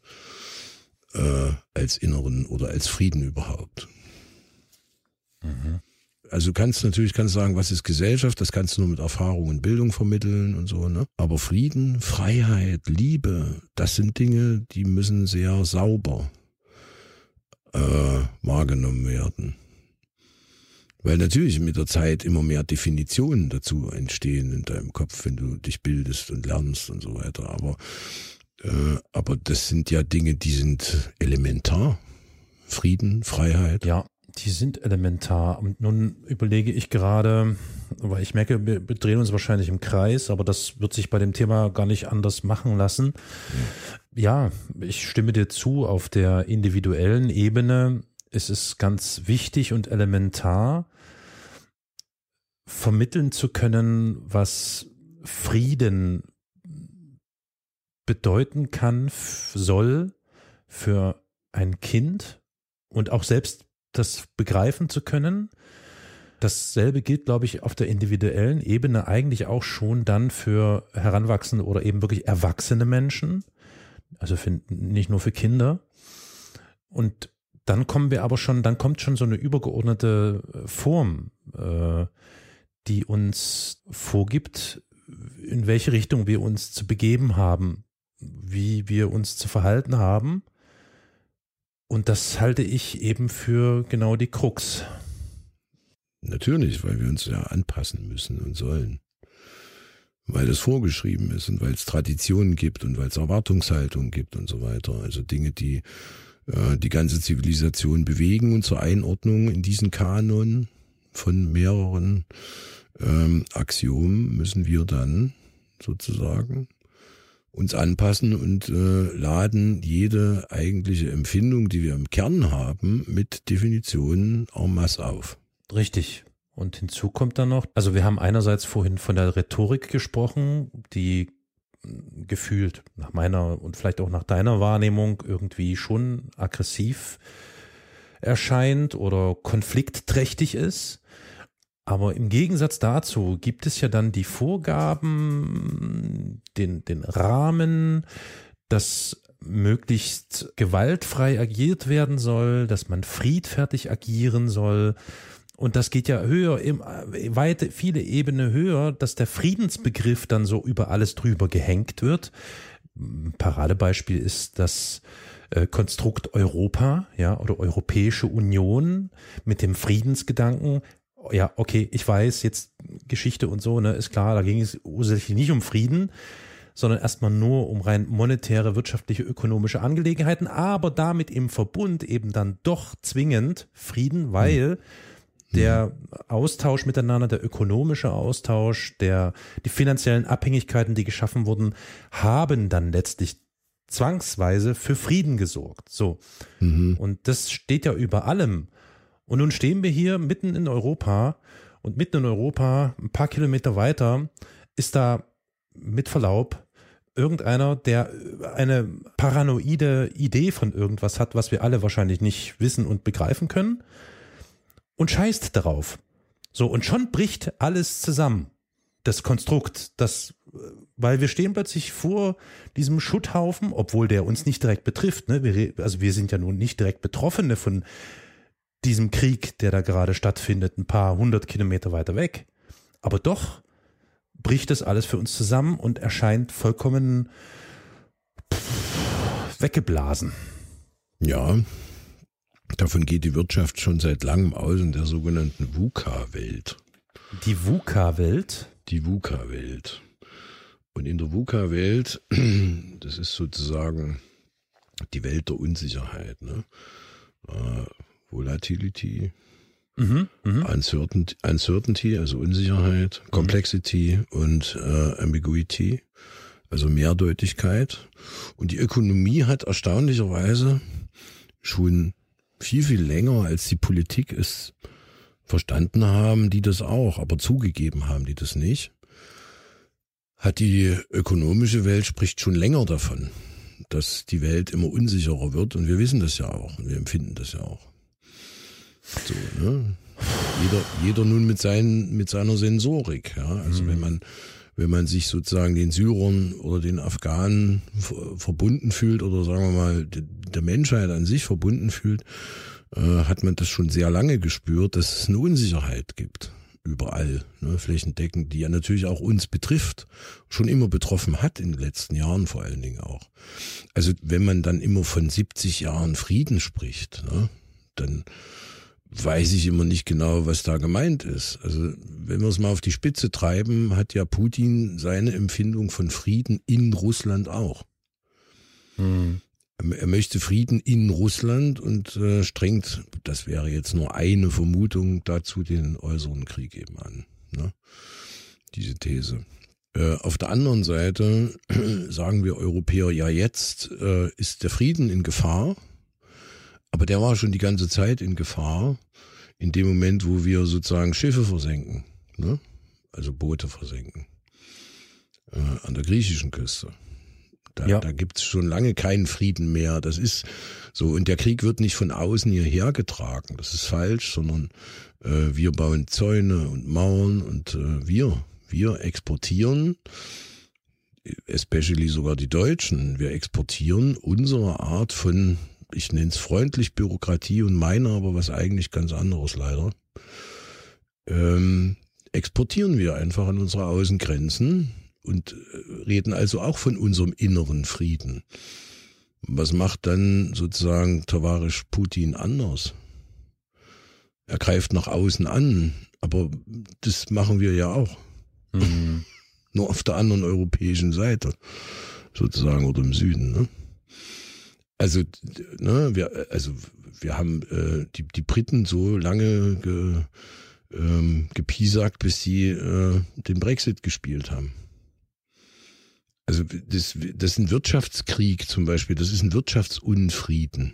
äh, als inneren oder als Frieden überhaupt? Mhm. Also du kannst natürlich kannst sagen, was ist Gesellschaft? Das kannst du nur mit Erfahrung und Bildung vermitteln und so. Ne? Aber Frieden, Freiheit, Liebe, das sind Dinge, die müssen sehr sauber äh, wahrgenommen werden. Weil natürlich mit der Zeit immer mehr Definitionen dazu entstehen in deinem Kopf, wenn du dich bildest und lernst und so weiter. Aber, äh, aber das sind ja Dinge, die sind elementar. Frieden, Freiheit. Ja, die sind elementar. Und nun überlege ich gerade, weil ich merke, wir drehen uns wahrscheinlich im Kreis, aber das wird sich bei dem Thema gar nicht anders machen lassen. Ja, ich stimme dir zu, auf der individuellen Ebene ist es ganz wichtig und elementar, vermitteln zu können, was Frieden bedeuten kann, soll für ein Kind und auch selbst das begreifen zu können. Dasselbe gilt, glaube ich, auf der individuellen Ebene eigentlich auch schon dann für heranwachsende oder eben wirklich erwachsene Menschen. Also für, nicht nur für Kinder. Und dann kommen wir aber schon, dann kommt schon so eine übergeordnete Form, äh, die uns vorgibt, in welche Richtung wir uns zu begeben haben, wie wir uns zu verhalten haben und das halte ich eben für genau die Krux. Natürlich, weil wir uns ja anpassen müssen und sollen. Weil es vorgeschrieben ist und weil es Traditionen gibt und weil es Erwartungshaltungen gibt und so weiter. Also Dinge, die äh, die ganze Zivilisation bewegen und zur Einordnung in diesen Kanon von mehreren ähm, Axiomen müssen wir dann sozusagen uns anpassen und äh, laden jede eigentliche Empfindung, die wir im Kern haben, mit Definitionen en masse auf. Richtig. Und hinzu kommt dann noch, also wir haben einerseits vorhin von der Rhetorik gesprochen, die hm, gefühlt nach meiner und vielleicht auch nach deiner Wahrnehmung irgendwie schon aggressiv erscheint oder konfliktträchtig ist. Aber im Gegensatz dazu gibt es ja dann die Vorgaben, den, den Rahmen, dass möglichst gewaltfrei agiert werden soll, dass man friedfertig agieren soll. Und das geht ja höher, im, weite, viele Ebene höher, dass der Friedensbegriff dann so über alles drüber gehängt wird. Paradebeispiel ist das äh, Konstrukt Europa, ja, oder Europäische Union mit dem Friedensgedanken ja, okay, ich weiß, jetzt Geschichte und so, ne, ist klar, da ging es ursächlich nicht um Frieden, sondern erstmal nur um rein monetäre, wirtschaftliche, ökonomische Angelegenheiten, aber damit im Verbund eben dann doch zwingend Frieden, weil mhm. der Austausch miteinander, der ökonomische Austausch, der, die finanziellen Abhängigkeiten, die geschaffen wurden, haben dann letztlich zwangsweise für Frieden gesorgt. So. Mhm. Und das steht ja über allem. Und nun stehen wir hier mitten in Europa und mitten in Europa, ein paar Kilometer weiter, ist da mit Verlaub irgendeiner, der eine paranoide Idee von irgendwas hat, was wir alle wahrscheinlich nicht wissen und begreifen können und scheißt darauf. So, und schon bricht alles zusammen. Das Konstrukt, das, weil wir stehen plötzlich vor diesem Schutthaufen, obwohl der uns nicht direkt betrifft. Ne? Wir, also wir sind ja nun nicht direkt Betroffene von diesem Krieg, der da gerade stattfindet, ein paar hundert Kilometer weiter weg. Aber doch bricht das alles für uns zusammen und erscheint vollkommen weggeblasen. Ja, davon geht die Wirtschaft schon seit langem aus in der sogenannten VUCA-Welt. Die VUCA-Welt? Die VUCA-Welt. Und in der VUCA-Welt, das ist sozusagen die Welt der Unsicherheit. Ne? Volatility, mhm, mh. Uncertainty, Uncertainty, also Unsicherheit, mhm. Complexity und äh, Ambiguity, also Mehrdeutigkeit. Und die Ökonomie hat erstaunlicherweise schon viel, viel länger als die Politik es verstanden haben, die das auch, aber zugegeben haben die das nicht, hat die ökonomische Welt spricht schon länger davon, dass die Welt immer unsicherer wird und wir wissen das ja auch und wir empfinden das ja auch. So, ne? Jeder, jeder nun mit, seinen, mit seiner Sensorik, ja. Also mhm. wenn man, wenn man sich sozusagen den Syrern oder den Afghanen verbunden fühlt oder sagen wir mal der Menschheit an sich verbunden fühlt, äh, hat man das schon sehr lange gespürt, dass es eine Unsicherheit gibt überall, ne, flächendeckend, die ja natürlich auch uns betrifft, schon immer betroffen hat in den letzten Jahren vor allen Dingen auch. Also wenn man dann immer von 70 Jahren Frieden spricht, ne, dann weiß ich immer nicht genau, was da gemeint ist. Also wenn wir es mal auf die Spitze treiben, hat ja Putin seine Empfindung von Frieden in Russland auch. Hm. Er möchte Frieden in Russland und äh, strengt, das wäre jetzt nur eine Vermutung, dazu den äußeren Krieg eben an. Ne? Diese These. Äh, auf der anderen Seite [clears throat] sagen wir Europäer, ja jetzt äh, ist der Frieden in Gefahr, aber der war schon die ganze Zeit in Gefahr, in dem Moment, wo wir sozusagen Schiffe versenken, ne? also Boote versenken, äh, an der griechischen Küste. Da, ja. da gibt es schon lange keinen Frieden mehr. Das ist so. Und der Krieg wird nicht von außen hierher getragen. Das ist falsch, sondern äh, wir bauen Zäune und Mauern und äh, wir, wir exportieren, especially sogar die Deutschen, wir exportieren unsere Art von, ich nenne es freundlich Bürokratie und meine aber was eigentlich ganz anderes leider. Ähm, exportieren wir einfach an unsere Außengrenzen und äh, reden also auch von unserem inneren Frieden. Was macht dann sozusagen Tavarisch Putin anders? Er greift nach außen an, aber das machen wir ja auch. Mhm. [laughs] Nur auf der anderen europäischen Seite, sozusagen, oder im Süden. Ne? Also, ne, wir, also wir haben äh, die, die Briten so lange ge, ähm, gepiesackt, bis sie äh, den Brexit gespielt haben. Also das, das ist ein Wirtschaftskrieg zum Beispiel, das ist ein Wirtschaftsunfrieden,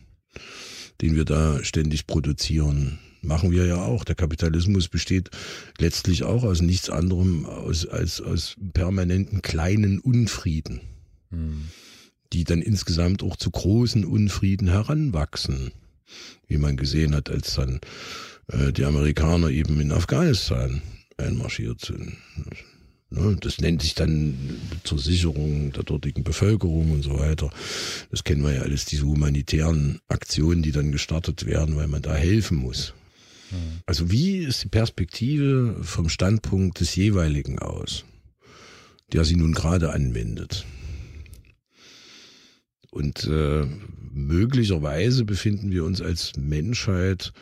den wir da ständig produzieren. Machen wir ja auch. Der Kapitalismus besteht letztlich auch aus nichts anderem aus, als aus permanenten kleinen Unfrieden, hm. Die dann insgesamt auch zu großen Unfrieden heranwachsen. Wie man gesehen hat, als dann äh, die Amerikaner eben in Afghanistan einmarschiert sind. Ne? Das nennt sich dann zur Sicherung der dortigen Bevölkerung und so weiter. Das kennen wir ja alles, diese humanitären Aktionen, die dann gestartet werden, weil man da helfen muss. Mhm. Also wie ist die Perspektive vom Standpunkt des jeweiligen aus, der sie nun gerade anwendet? Und äh, möglicherweise befinden wir uns als Menschheit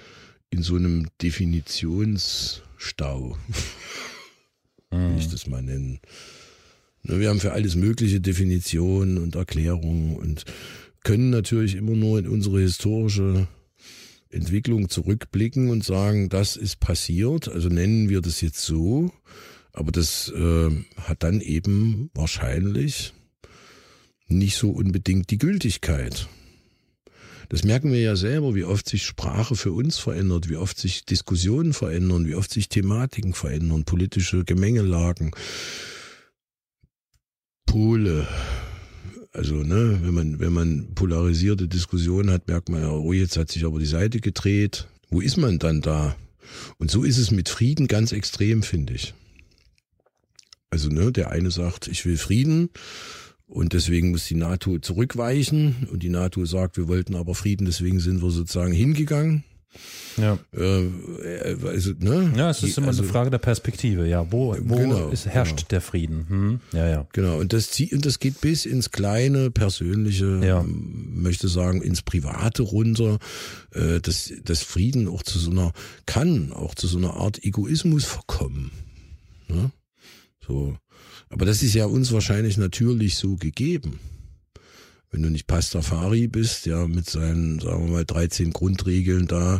in so einem Definitionsstau. [laughs] will ich das mal nennen. Ne, wir haben für alles mögliche Definitionen und Erklärungen und können natürlich immer nur in unsere historische Entwicklung zurückblicken und sagen, das ist passiert, also nennen wir das jetzt so, aber das äh, hat dann eben wahrscheinlich nicht so unbedingt die Gültigkeit. Das merken wir ja selber, wie oft sich Sprache für uns verändert, wie oft sich Diskussionen verändern, wie oft sich Thematiken verändern, politische Gemengelagen, Pole. Also, ne, wenn man, wenn man polarisierte Diskussionen hat, merkt man ja, oh, jetzt hat sich aber die Seite gedreht. Wo ist man dann da? Und so ist es mit Frieden ganz extrem, finde ich. Also, ne, der eine sagt, ich will Frieden und deswegen muss die NATO zurückweichen. Und die NATO sagt, wir wollten aber Frieden, deswegen sind wir sozusagen hingegangen. Ja. Äh, also, ne? Ja, es ist immer also, eine Frage der Perspektive, ja. Wo, wo genau, ist, herrscht genau. der Frieden? Hm? Ja, ja. Genau. Und das, und das geht bis ins kleine, persönliche, ja. möchte sagen, ins Private runter, äh, dass, dass Frieden auch zu so einer, kann auch zu so einer Art Egoismus verkommen. Ne? So. Aber das ist ja uns wahrscheinlich natürlich so gegeben. wenn du nicht Pastafari bist, ja, mit seinen, sagen wir mal, 13 Grundregeln da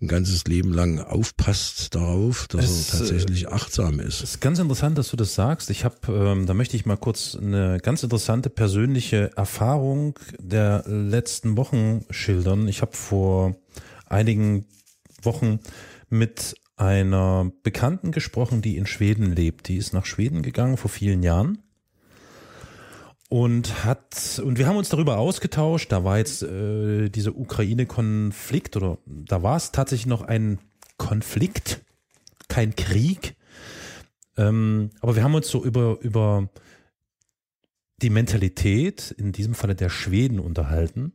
ein ganzes Leben lang aufpasst darauf, dass es, er tatsächlich achtsam ist. Es ist ganz interessant, dass du das sagst. Ich habe, ähm, da möchte ich mal kurz eine ganz interessante persönliche Erfahrung der letzten Wochen schildern. Ich habe vor einigen Wochen mit einer Bekannten gesprochen, die in Schweden lebt. Die ist nach Schweden gegangen vor vielen Jahren und hat und wir haben uns darüber ausgetauscht. Da war jetzt äh, dieser Ukraine-Konflikt oder da war es tatsächlich noch ein Konflikt, kein Krieg. Ähm, aber wir haben uns so über über die Mentalität in diesem Falle der Schweden unterhalten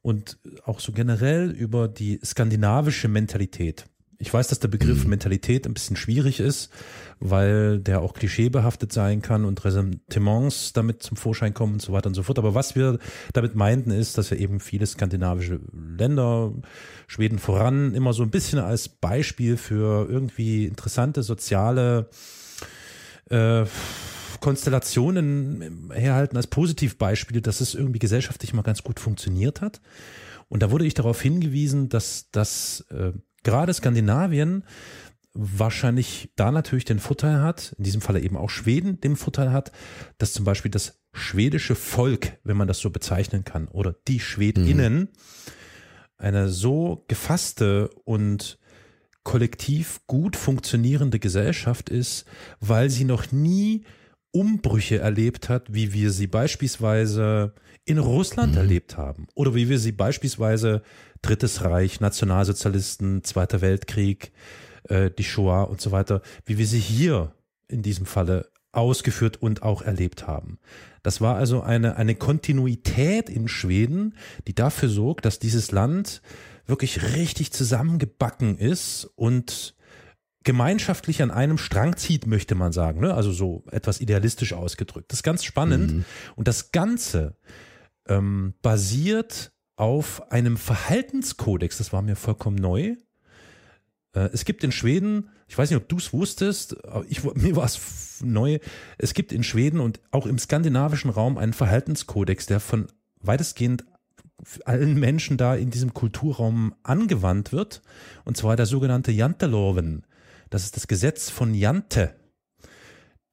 und auch so generell über die skandinavische Mentalität. Ich weiß, dass der Begriff mhm. Mentalität ein bisschen schwierig ist, weil der auch klischeebehaftet sein kann und Ressentiments damit zum Vorschein kommen und so weiter und so fort. Aber was wir damit meinten, ist, dass wir eben viele skandinavische Länder, Schweden voran, immer so ein bisschen als Beispiel für irgendwie interessante soziale äh, Konstellationen herhalten als Positivbeispiele, dass es irgendwie gesellschaftlich mal ganz gut funktioniert hat. Und da wurde ich darauf hingewiesen, dass das äh, gerade Skandinavien wahrscheinlich da natürlich den Vorteil hat, in diesem Falle eben auch Schweden den Vorteil hat, dass zum Beispiel das schwedische Volk, wenn man das so bezeichnen kann, oder die Schwedinnen mhm. eine so gefasste und kollektiv gut funktionierende Gesellschaft ist, weil sie noch nie Umbrüche erlebt hat, wie wir sie beispielsweise in Russland mhm. erlebt haben oder wie wir sie beispielsweise Drittes Reich, Nationalsozialisten, Zweiter Weltkrieg, äh, die Shoah und so weiter, wie wir sie hier in diesem Falle ausgeführt und auch erlebt haben. Das war also eine, eine Kontinuität in Schweden, die dafür sorgt, dass dieses Land wirklich richtig zusammengebacken ist und gemeinschaftlich an einem Strang zieht, möchte man sagen. Ne? Also so etwas idealistisch ausgedrückt. Das ist ganz spannend. Mhm. Und das Ganze ähm, basiert auf einem Verhaltenskodex, das war mir vollkommen neu. Äh, es gibt in Schweden, ich weiß nicht, ob du es wusstest, ich, [laughs] mir war es neu, es gibt in Schweden und auch im skandinavischen Raum einen Verhaltenskodex, der von weitestgehend allen Menschen da in diesem Kulturraum angewandt wird, und zwar der sogenannte Janteloven. Das ist das Gesetz von Jante.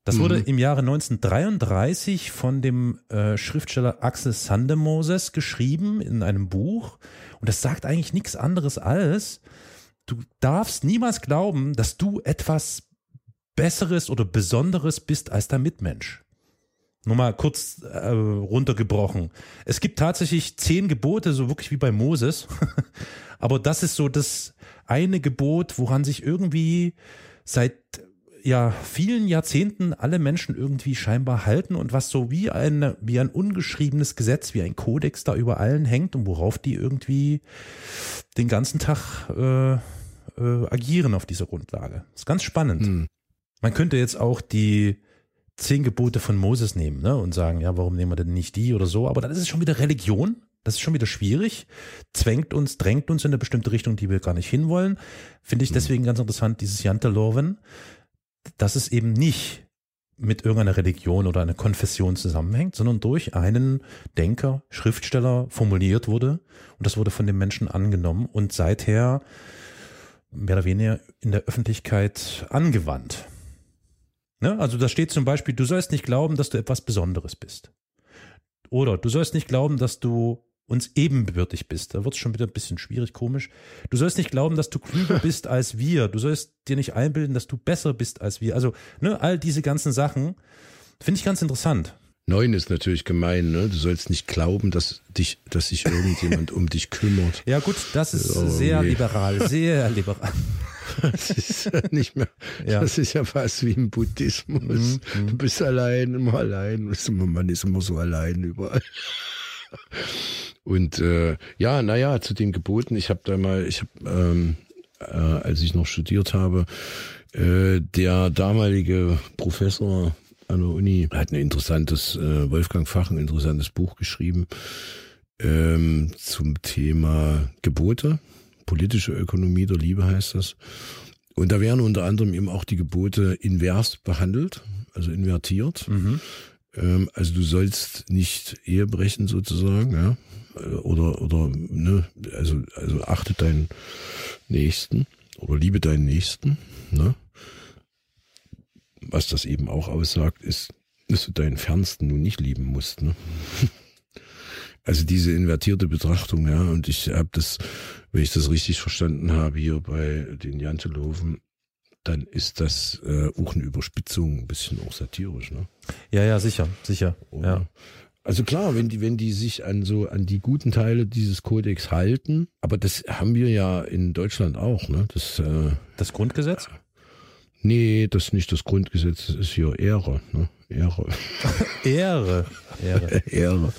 Das wurde mhm. im Jahre 1933 von dem äh, Schriftsteller Axel Sandemoses geschrieben in einem Buch. Und das sagt eigentlich nichts anderes als, du darfst niemals glauben, dass du etwas Besseres oder Besonderes bist als dein Mitmensch. Nur mal kurz äh, runtergebrochen. Es gibt tatsächlich zehn Gebote, so wirklich wie bei Moses. [laughs] Aber das ist so das eine Gebot, woran sich irgendwie seit ja vielen Jahrzehnten alle Menschen irgendwie scheinbar halten und was so wie ein, wie ein ungeschriebenes Gesetz, wie ein Kodex da über allen hängt und worauf die irgendwie den ganzen Tag äh, äh, agieren auf dieser Grundlage. Das ist ganz spannend. Hm. Man könnte jetzt auch die zehn Gebote von Moses nehmen ne, und sagen, ja, warum nehmen wir denn nicht die oder so? Aber dann ist es schon wieder Religion. Das ist schon wieder schwierig, zwängt uns, drängt uns in eine bestimmte Richtung, die wir gar nicht hinwollen. Finde ich hm. deswegen ganz interessant, dieses Jantelorven dass es eben nicht mit irgendeiner Religion oder einer Konfession zusammenhängt, sondern durch einen Denker, Schriftsteller formuliert wurde und das wurde von den Menschen angenommen und seither mehr oder weniger in der Öffentlichkeit angewandt. Ne? Also da steht zum Beispiel, du sollst nicht glauben, dass du etwas Besonderes bist. Oder du sollst nicht glauben, dass du uns ebenbürtig bist. Da wird es schon wieder ein bisschen schwierig, komisch. Du sollst nicht glauben, dass du klüger [laughs] bist als wir. Du sollst dir nicht einbilden, dass du besser bist als wir. Also, ne, all diese ganzen Sachen finde ich ganz interessant. Neun ist natürlich gemein, ne? Du sollst nicht glauben, dass dich, dass sich irgendjemand [laughs] um dich kümmert. Ja, gut, das ist oh, sehr nee. liberal, sehr [laughs] liberal. Das ist ja nicht mehr, ja. das ist ja fast wie im Buddhismus. Mhm, mhm. du bist allein, immer allein. Man ist immer so allein überall. [laughs] Und äh, ja, naja, zu den Geboten, ich habe da mal, ich habe, ähm, äh, als ich noch studiert habe, äh, der damalige Professor an der Uni hat ein interessantes, äh, Wolfgang Fach, ein interessantes Buch geschrieben ähm, zum Thema Gebote, politische Ökonomie der Liebe heißt das. Und da werden unter anderem eben auch die Gebote invers behandelt, also invertiert. Mhm. Ähm, also du sollst nicht Ehe brechen sozusagen, ja. Oder, oder, ne, also, also achte deinen Nächsten oder liebe deinen Nächsten, ne? Was das eben auch aussagt, ist, dass du deinen Fernsten nun nicht lieben musst, ne? [laughs] Also diese invertierte Betrachtung, ja, und ich habe das, wenn ich das richtig verstanden habe, hier bei den Janteloven, dann ist das äh, auch eine Überspitzung, ein bisschen auch satirisch, ne? Ja, ja, sicher, sicher. Oder? Ja. Also klar, wenn die, wenn die sich an so an die guten Teile dieses Kodex halten, aber das haben wir ja in Deutschland auch, ne? Das, äh, das Grundgesetz? Nee, das ist nicht das Grundgesetz, das ist hier Ehre, ne? Ehre. Ehre. Ehre. [laughs] Ehre.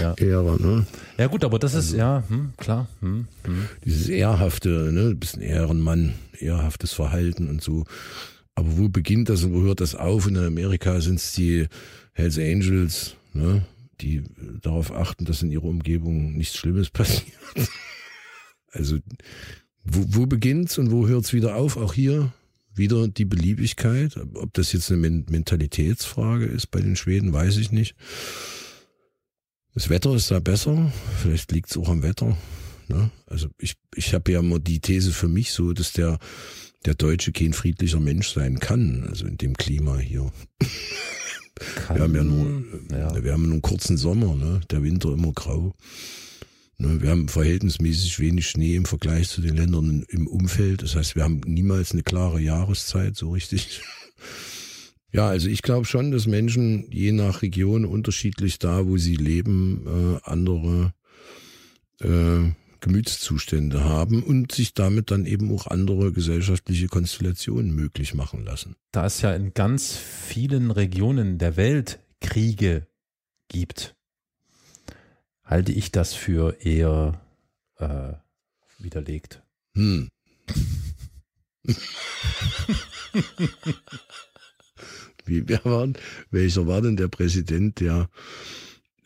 Ja. Ehre, ne? Ja gut, aber das ist, also, ja, hm, klar. Hm, hm. Dieses Ehrhafte, ne? Du bist ein Ehrenmann, ehrhaftes Verhalten und so. Aber wo beginnt das und wo hört das auf? In Amerika sind es die Hells Angels, ne? die darauf achten, dass in ihrer Umgebung nichts Schlimmes [laughs] passiert. Also wo, wo beginnt's und wo hört's wieder auf? Auch hier wieder die Beliebigkeit. Ob das jetzt eine Mentalitätsfrage ist bei den Schweden, weiß ich nicht. Das Wetter ist da besser. Vielleicht liegt's auch am Wetter. Ne? Also ich, ich habe ja immer die These für mich so, dass der, der Deutsche kein friedlicher Mensch sein kann. Also in dem Klima hier. Kann, wir haben ja nur, ja. wir haben nur einen kurzen Sommer, ne? der Winter immer grau. Ne? Wir haben verhältnismäßig wenig Schnee im Vergleich zu den Ländern im Umfeld. Das heißt, wir haben niemals eine klare Jahreszeit so richtig. [laughs] Ja, also ich glaube schon, dass Menschen je nach Region unterschiedlich da, wo sie leben, äh, andere äh, Gemütszustände haben und sich damit dann eben auch andere gesellschaftliche Konstellationen möglich machen lassen. Da es ja in ganz vielen Regionen der Welt Kriege gibt, halte ich das für eher äh, widerlegt. Hm. [laughs] Wie, wer war, welcher war denn der Präsident, der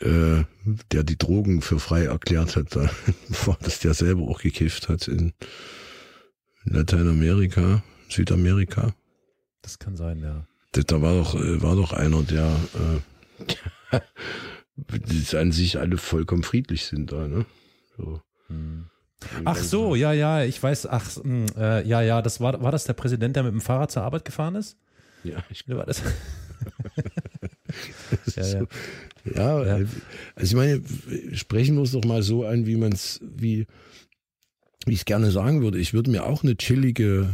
äh, der die Drogen für frei erklärt hat, war [laughs] das der selber auch gekifft hat in Lateinamerika, Südamerika. Das kann sein, ja. Da, war doch, äh, war doch einer, der äh, an sich alle vollkommen friedlich sind da, ne? So. Hm. Ach so, ja, ja, ich weiß, ach, mh, hm, äh, ja, ja, das war, war das der Präsident, der mit dem Fahrrad zur Arbeit gefahren ist? Ja, ich glaube, war das. [laughs] ja, ja. Ja, ja, also ich meine, sprechen wir es doch mal so an, wie man es, wie, wie ich es gerne sagen würde. Ich würde mir auch eine chillige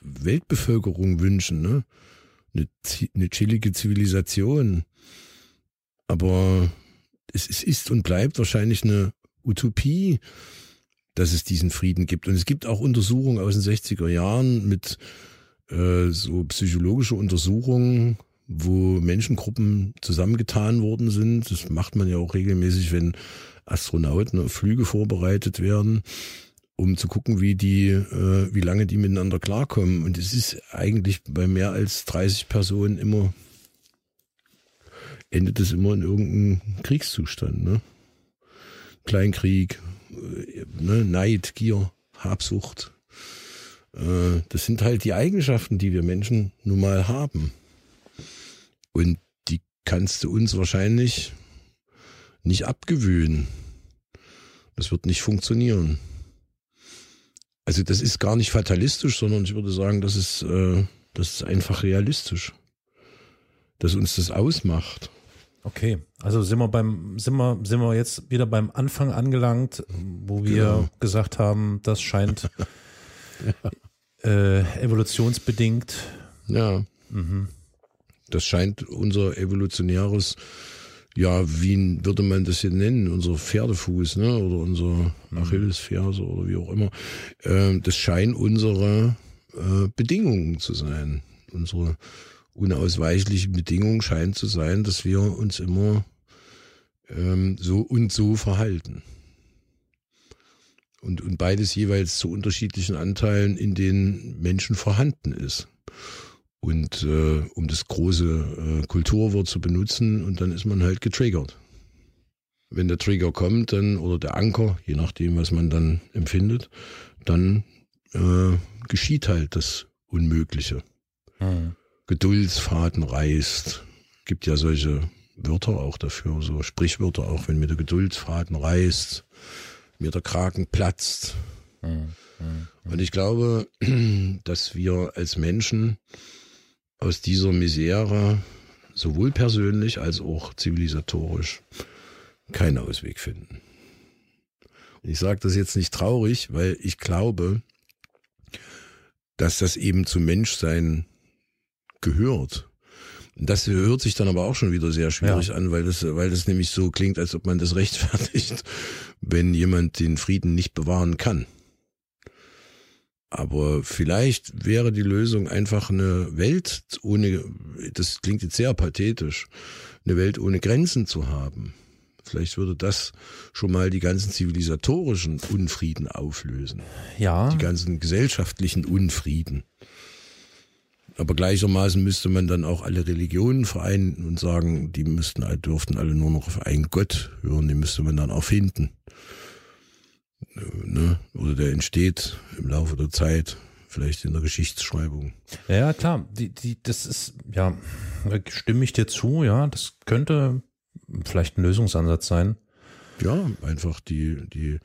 Weltbevölkerung wünschen, ne? Eine, eine chillige Zivilisation. Aber es, es ist und bleibt wahrscheinlich eine Utopie, dass es diesen Frieden gibt. Und es gibt auch Untersuchungen aus den 60er Jahren mit äh, so psychologische Untersuchungen, wo Menschengruppen zusammengetan worden sind. Das macht man ja auch regelmäßig, wenn Astronauten auf Flüge vorbereitet werden, um zu gucken, wie die, äh, wie lange die miteinander klarkommen. Und es ist eigentlich bei mehr als 30 Personen immer, endet es immer in irgendeinem Kriegszustand, ne? Kleinkrieg, äh, ne? Neid, Gier, Habsucht. Äh, das sind halt die Eigenschaften, die wir Menschen nun mal haben. Und die kannst du uns wahrscheinlich nicht abgewöhnen. Das wird nicht funktionieren. Also das ist gar nicht fatalistisch, sondern ich würde sagen, das ist, äh, das ist einfach realistisch. Dass uns das ausmacht. Okay, also sind wir beim, sind wir, sind wir jetzt wieder beim Anfang angelangt, wo wir genau. gesagt haben, das scheint [laughs] ja. äh, evolutionsbedingt. Ja. Mhm. Das scheint unser evolutionäres, ja, wie würde man das hier nennen, unser Pferdefuß, ne, oder unser mhm. Achillesferse oder wie auch immer. Äh, das scheinen unsere äh, Bedingungen zu sein. Unsere unausweichliche Bedingung scheint zu sein, dass wir uns immer ähm, so und so verhalten. Und, und beides jeweils zu unterschiedlichen Anteilen in den Menschen vorhanden ist und äh, um das große äh, Kulturwort zu benutzen und dann ist man halt getriggert. Wenn der Trigger kommt, dann oder der Anker, je nachdem, was man dann empfindet, dann äh, geschieht halt das Unmögliche. Mhm. Geduldsfaden reißt. Gibt ja solche Wörter auch dafür, so Sprichwörter auch, wenn mir der Geduldsfaden reißt, mir der Kragen platzt. Mhm. Und ich glaube, [clears throat] dass wir als Menschen aus dieser Misere sowohl persönlich als auch zivilisatorisch keinen Ausweg finden. Ich sage das jetzt nicht traurig, weil ich glaube, dass das eben zum Menschsein gehört. Das hört sich dann aber auch schon wieder sehr schwierig ja. an, weil das, weil das nämlich so klingt, als ob man das rechtfertigt, [laughs] wenn jemand den Frieden nicht bewahren kann. Aber vielleicht wäre die Lösung einfach eine Welt ohne, das klingt jetzt sehr pathetisch, eine Welt ohne Grenzen zu haben. Vielleicht würde das schon mal die ganzen zivilisatorischen Unfrieden auflösen. Ja. Die ganzen gesellschaftlichen Unfrieden. Aber gleichermaßen müsste man dann auch alle Religionen vereinen und sagen, die müssten, dürften alle nur noch auf einen Gott hören, die müsste man dann auch finden. Ne? Oder der entsteht im Laufe der Zeit, vielleicht in der Geschichtsschreibung. Ja, klar, die, die, das ist, ja, da stimme ich dir zu, ja, das könnte vielleicht ein Lösungsansatz sein. Ja, einfach die, die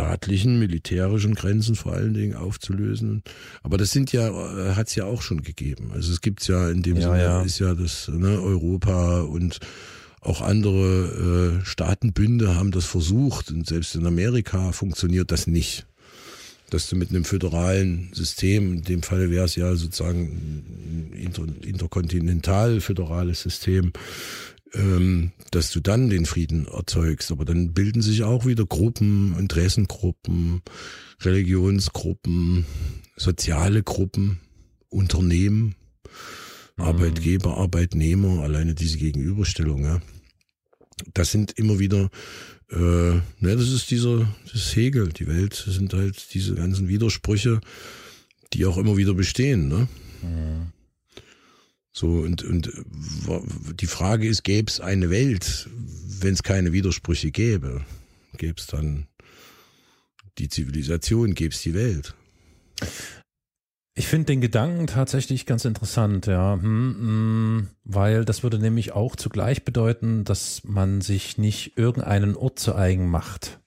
staatlichen, militärischen Grenzen vor allen Dingen aufzulösen. Aber das sind ja, äh, hat es ja auch schon gegeben. Also es gibt's ja in dem ja, Sinne, ja. ist ja das ne, Europa und auch andere äh, Staatenbünde haben das versucht und selbst in Amerika funktioniert das nicht. Dass du mit einem föderalen System, in dem Fall wäre es ja sozusagen ein inter, interkontinental föderales System, ähm, dass du dann den Frieden erzeugst. Aber dann bilden sich auch wieder Gruppen, Interessengruppen, Religionsgruppen, soziale Gruppen, Unternehmen, mhm. Arbeitgeber, Arbeitnehmer, alleine diese Gegenüberstellung. Ja. Das sind immer wieder, äh, ne, das ist dieser, das Hegel, die Welt, das sind halt diese ganzen Widersprüche, die auch immer wieder bestehen. Ne? Mhm. So, und, und die Frage ist, gäbe es eine Welt, wenn es keine Widersprüche gäbe? Gäbe es dann die Zivilisation, gäbe es die Welt? Ich finde den Gedanken tatsächlich ganz interessant, ja, hm, hm, weil das würde nämlich auch zugleich bedeuten, dass man sich nicht irgendeinen Ort zu eigen macht.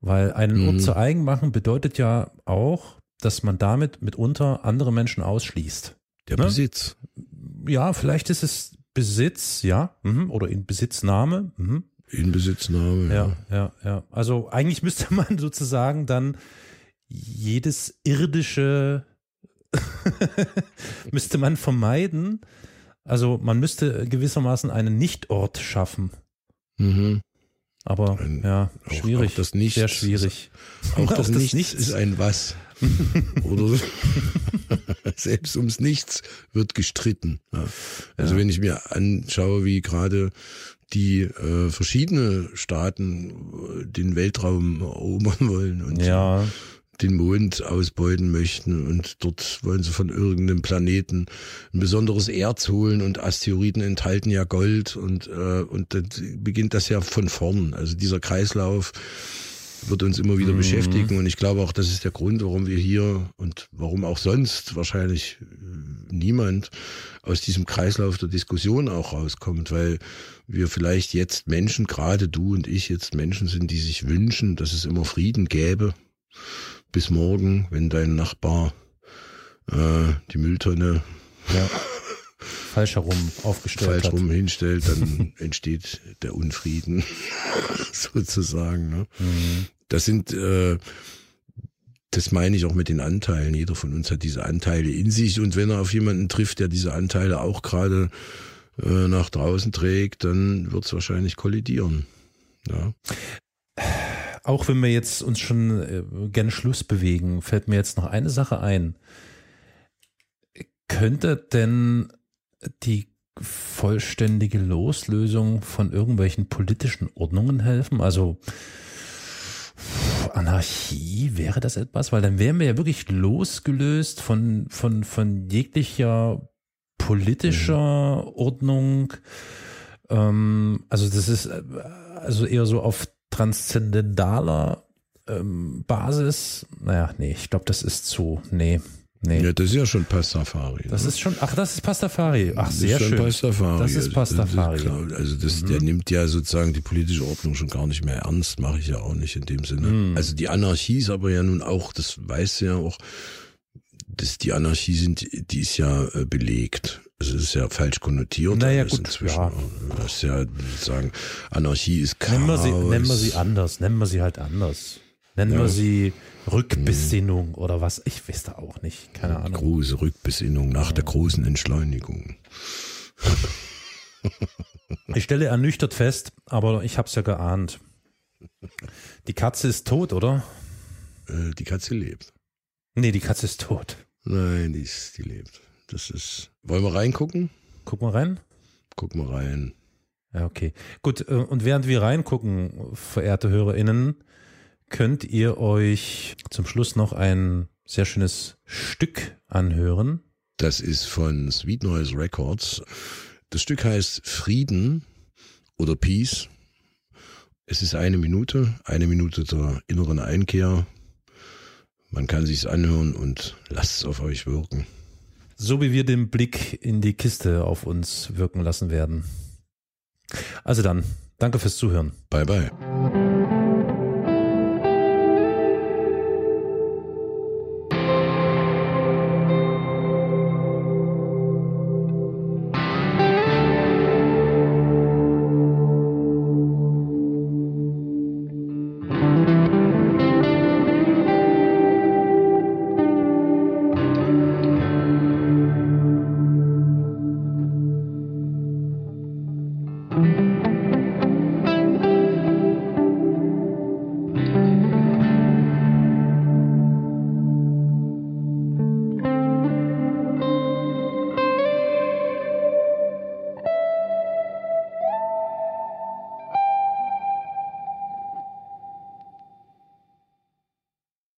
Weil einen mhm. Ort zu eigen machen bedeutet ja auch, dass man damit mitunter andere Menschen ausschließt. Der ne? Besitz ja, vielleicht ist es Besitz, ja, mhm, oder in Besitznahme. Mhm. In Besitznahme, ja. Ja, ja, ja. Also eigentlich müsste [laughs] man sozusagen dann jedes irdische [laughs] müsste man vermeiden. Also man müsste gewissermaßen einen Nichtort schaffen. Mhm. Aber ein, ja, schwierig. Auch, auch das Nichts, sehr schwierig. Auch [laughs] das, das Nichts, Nichts ist ein Was. Oder [laughs] selbst ums Nichts wird gestritten. Ja. Also ja. wenn ich mir anschaue, wie gerade die äh, verschiedene Staaten äh, den Weltraum erobern [laughs] wollen und ja. den Mond ausbeuten möchten und dort wollen sie von irgendeinem Planeten ein besonderes Erz holen und Asteroiden enthalten ja Gold und äh, und dann beginnt das ja von vorn. Also dieser Kreislauf wird uns immer wieder mhm. beschäftigen. Und ich glaube auch, das ist der Grund, warum wir hier und warum auch sonst wahrscheinlich äh, niemand aus diesem Kreislauf der Diskussion auch rauskommt, weil wir vielleicht jetzt Menschen, gerade du und ich jetzt Menschen sind, die sich wünschen, dass es immer Frieden gäbe. Bis morgen, wenn dein Nachbar äh, die Mülltonne ja. [laughs] falsch herum aufgestellt falsch hat. rum hinstellt, dann [laughs] entsteht der Unfrieden [laughs] sozusagen. Ne? Mhm. Das sind äh, das meine ich auch mit den Anteilen. Jeder von uns hat diese Anteile in sich und wenn er auf jemanden trifft, der diese Anteile auch gerade äh, nach draußen trägt, dann wird es wahrscheinlich kollidieren. Ja. Auch wenn wir jetzt uns schon äh, gerne Schluss bewegen, fällt mir jetzt noch eine Sache ein. Könnte denn die vollständige Loslösung von irgendwelchen politischen Ordnungen helfen? Also Anarchie, wäre das etwas? Weil dann wären wir ja wirklich losgelöst von, von, von jeglicher politischer mhm. Ordnung. Ähm, also das ist also eher so auf transzendentaler ähm, Basis. Naja, nee, ich glaube, das ist zu, nee. Nee. Ja, das ist ja schon Pastafari. Das ne? ist schon, ach, das ist Pastafari. Ach, Das sehr ist schon schön. Pastafari. Das ist Pastafari. Mhm. klar. Also das, der nimmt ja sozusagen die politische Ordnung schon gar nicht mehr ernst, mache ich ja auch nicht in dem Sinne. Mhm. Also die Anarchie ist aber ja nun auch, das weißt du ja auch, dass die Anarchie sind, die ist ja äh, belegt. Also es ist ja falsch konnotiert. Naja, gut, inzwischen. ja. Das ist ja sagen, Anarchie ist Chaos. Nennen wir, sie, nennen wir sie anders, nennen wir sie halt anders. Nennen Ja. wir sie Rückbesinnung oder was? Ich weiß da auch nicht. Keine Ahnung. Große Rückbesinnung nach der großen Entschleunigung. [laughs] Ich stelle ernüchtert fest, aber ich hab's ja geahnt. Die Katze ist tot, oder? Äh, die Katze lebt. Nee, die Katze ist tot. Nein, die, ist, die lebt. Das ist. Wollen wir reingucken? Guck mal rein. Guck mal rein. Ja, okay. Gut, äh, und während wir reingucken, verehrte HörerInnen, könnt ihr euch zum Schluss noch ein sehr schönes Stück anhören. Das ist von Sweet Noise Records. Das Stück heißt Frieden oder Peace. Es ist eine Minute, eine Minute der inneren Einkehr. Man kann sich's anhören und lasst es auf euch wirken. So wie wir den Blick in die Kiste auf uns wirken lassen werden. Also dann, danke fürs Zuhören. Bye bye.